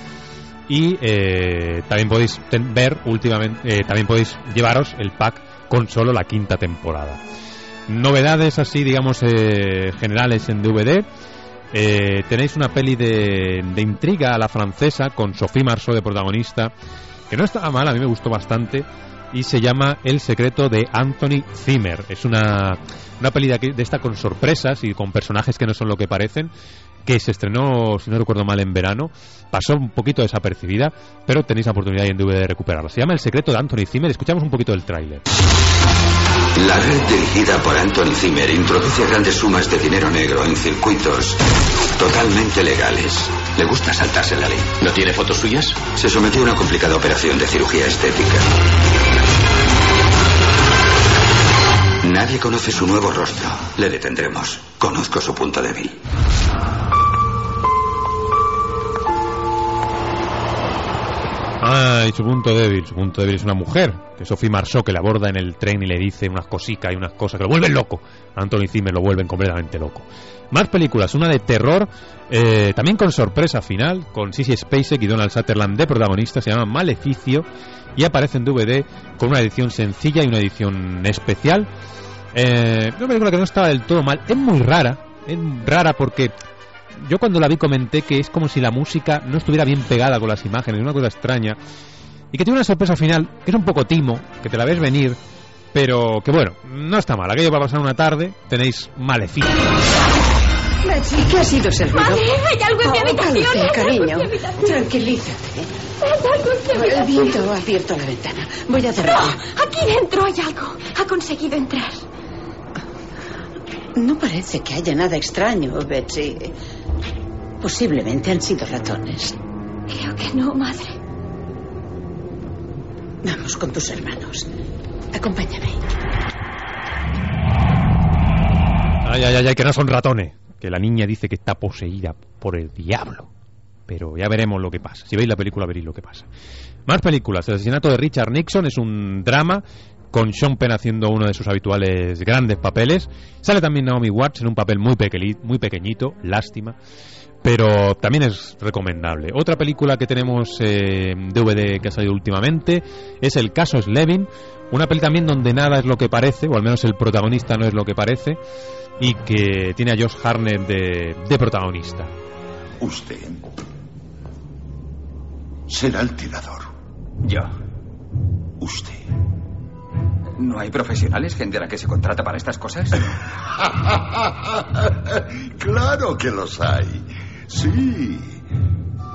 S1: Y eh, también podéis ver últimamente, eh, también podéis llevaros el pack con solo la quinta temporada. Novedades así, digamos, generales en DVD. Eh, tenéis una peli de, de intriga a la francesa con Sophie Marceau de protagonista, que no estaba mal, a mí me gustó bastante, y se llama El secreto de Anthony Zimmer. Es una, una peli de, de esta con sorpresas y con personajes que no son lo que parecen, que se estrenó, si no recuerdo mal, en verano. Pasó un poquito desapercibida, pero tenéis la oportunidad en DVD de recuperarla. Se llama El secreto de Anthony Zimmer. Escuchamos un poquito del tráiler.
S17: La red dirigida por Anthony Zimmer introduce grandes sumas de dinero negro en circuitos totalmente legales. Le gusta saltarse la ley. ¿No tiene fotos suyas? Se sometió a una complicada operación de cirugía estética. Nadie conoce su nuevo rostro. Le detendremos. Conozco su punto débil.
S1: Ah, y su punto débil. Su punto débil es una mujer, que Sophie Marceau, que le aborda en el tren y le dice unas cositas y unas cosas que lo vuelven loco. Anthony Zimmer lo vuelven completamente loco. Más películas, una de terror, eh, también con sorpresa final, con Sissy Spacek y Donald Sutherland de protagonistas, se llama Maleficio y aparece en DVD con una edición sencilla y una edición especial. Eh, una película que no estaba del todo mal, es muy rara, es rara porque yo cuando la vi comenté que es como si la música no estuviera bien pegada con las imágenes, una cosa extraña. Y que tiene una sorpresa final, que es un poco timo, que te la ves venir, pero que bueno, no está mal. Aquello va a pasar una tarde, tenéis maleficio.
S18: Betsy, ¿qué ha sido ese ruido?
S4: Madre, hay algo en mi
S18: Oh,
S4: habitación,
S18: cálmate, cariño. Tranquilízate.
S4: Hay algo en mi
S18: El viento ha abierto la ventana. Voy a cerrarla.
S4: No, aquí dentro hay algo. Ha conseguido entrar.
S18: No parece que haya nada extraño, Betsy. Posiblemente han sido ratones.
S4: Creo que no, madre.
S18: Vamos con tus hermanos. Acompáñame.
S1: Ay, ay, ay, que no son ratones. Que la niña dice que está poseída por el diablo. Pero ya veremos lo que pasa. Si veis la película veréis lo que pasa. Más películas. El asesinato de Richard Nixon es un drama con Sean Penn haciendo uno de sus habituales grandes papeles. Sale también Naomi Watts en un papel muy, pequeñi- muy pequeñito, lástima. Pero también es recomendable. Otra película que tenemos eh, DVD que ha salido últimamente es El caso Slevin. Una peli también donde nada es lo que parece, o al menos el protagonista no es lo que parece, y que tiene a Josh Harnett de, de protagonista.
S6: Usted será el tirador.
S19: Yo.
S6: Usted.
S19: ¿No hay profesionales, gente a la que se contrata para estas cosas?
S6: claro que los hay. Sí.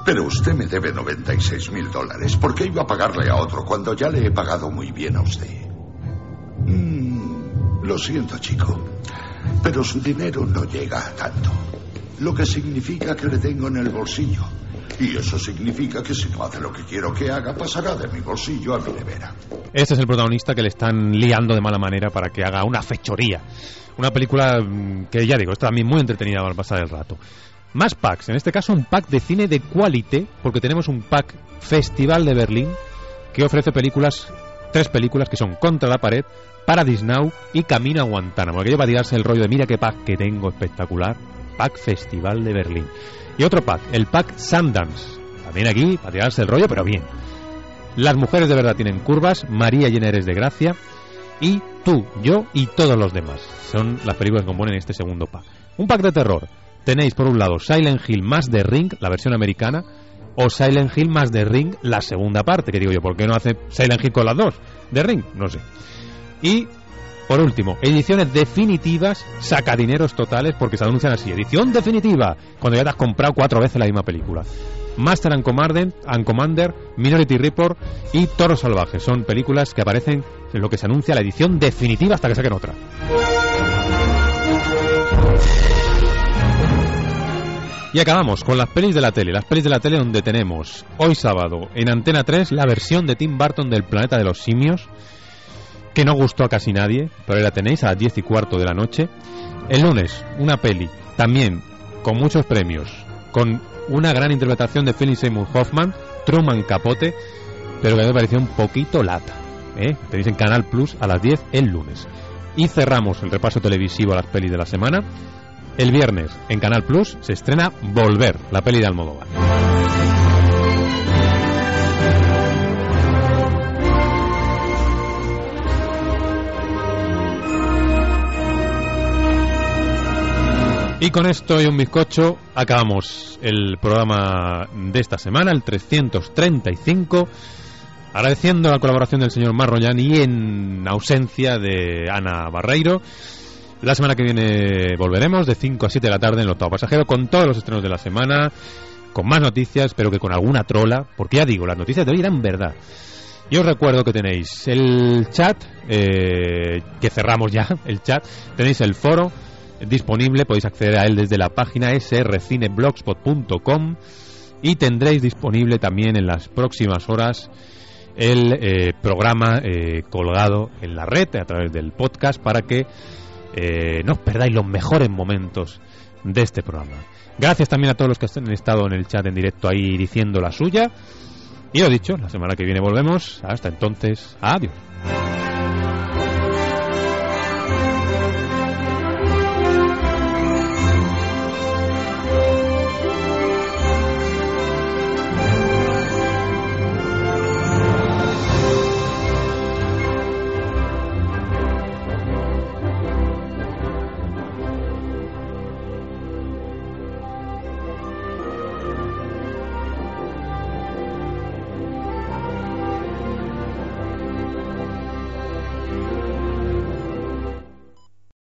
S6: Pero usted me debe 96 mil dólares. ¿Por qué iba a pagarle a otro cuando ya le he pagado muy bien a usted? Mm, lo siento, chico. Pero su dinero no llega a tanto. Lo que significa que le tengo en el bolsillo. Y eso significa que si no hace lo que quiero que haga, pasará de mi bolsillo a mi nevera.
S1: Este es el protagonista que le están liando de mala manera para que haga una fechoría. Una película mm, que ya digo, está también muy entretenida para pasar el rato. Más packs, en este caso un pack de cine de qualité, porque tenemos un pack Festival de Berlín que ofrece películas, tres películas que son Contra la pared, Paradise Now y Camino a Guantánamo. Aquello para tirarse el rollo de mira qué pack que tengo espectacular. Pack Festival de Berlín. Y otro pack, el pack Sundance. También aquí para tirarse el rollo, pero bien. Las mujeres de verdad tienen curvas, María llena eres de gracia y tú, yo y todos los demás. Son las películas que componen este segundo pack. Un pack de terror. Tenéis por un lado Silent Hill más de Ring, la versión americana, o Silent Hill más The Ring, la segunda parte, que digo yo, ¿por qué no hace Silent Hill con las dos? The Ring, no sé. Y por último, ediciones definitivas, sacadineros totales, porque se anuncian así, edición definitiva, cuando ya te has comprado cuatro veces la misma película. Master and Commander, and Commander, Minority Report y Toro Salvaje. Son películas que aparecen en lo que se anuncia la edición definitiva hasta que saquen otra. Y acabamos con las pelis de la tele. Las pelis de la tele donde tenemos hoy sábado en Antena 3 la versión de Tim Burton del Planeta de los Simios, que no gustó a casi nadie, pero ahí la tenéis a las 10 y cuarto de la noche. El lunes, una peli también con muchos premios, con una gran interpretación de Philip Seymour Hoffman, Truman Capote, pero que me pareció un poquito lata. ¿eh? Tenéis en Canal Plus a las 10 el lunes. Y cerramos el repaso televisivo a las pelis de la semana. El viernes en Canal Plus se estrena Volver, la peli de Almodóvar. Y con esto y un bizcocho acabamos el programa de esta semana, el 335, agradeciendo la colaboración del señor Marroyan y en ausencia de Ana Barreiro. La semana que viene volveremos de 5 a 7 de la tarde en el octavo pasajero con todos los estrenos de la semana, con más noticias, pero que con alguna trola, porque ya digo, las noticias de hoy eran verdad. Y os recuerdo que tenéis el chat, eh, que cerramos ya el chat, tenéis el foro disponible, podéis acceder a él desde la página srcineblogspot.com y tendréis disponible también en las próximas horas el eh, programa eh, colgado en la red a través del podcast para que eh, no os perdáis los mejores momentos de este programa. Gracias también a todos los que han estado en el chat en directo ahí diciendo la suya. Y lo dicho, la semana que viene volvemos. Hasta entonces, adiós.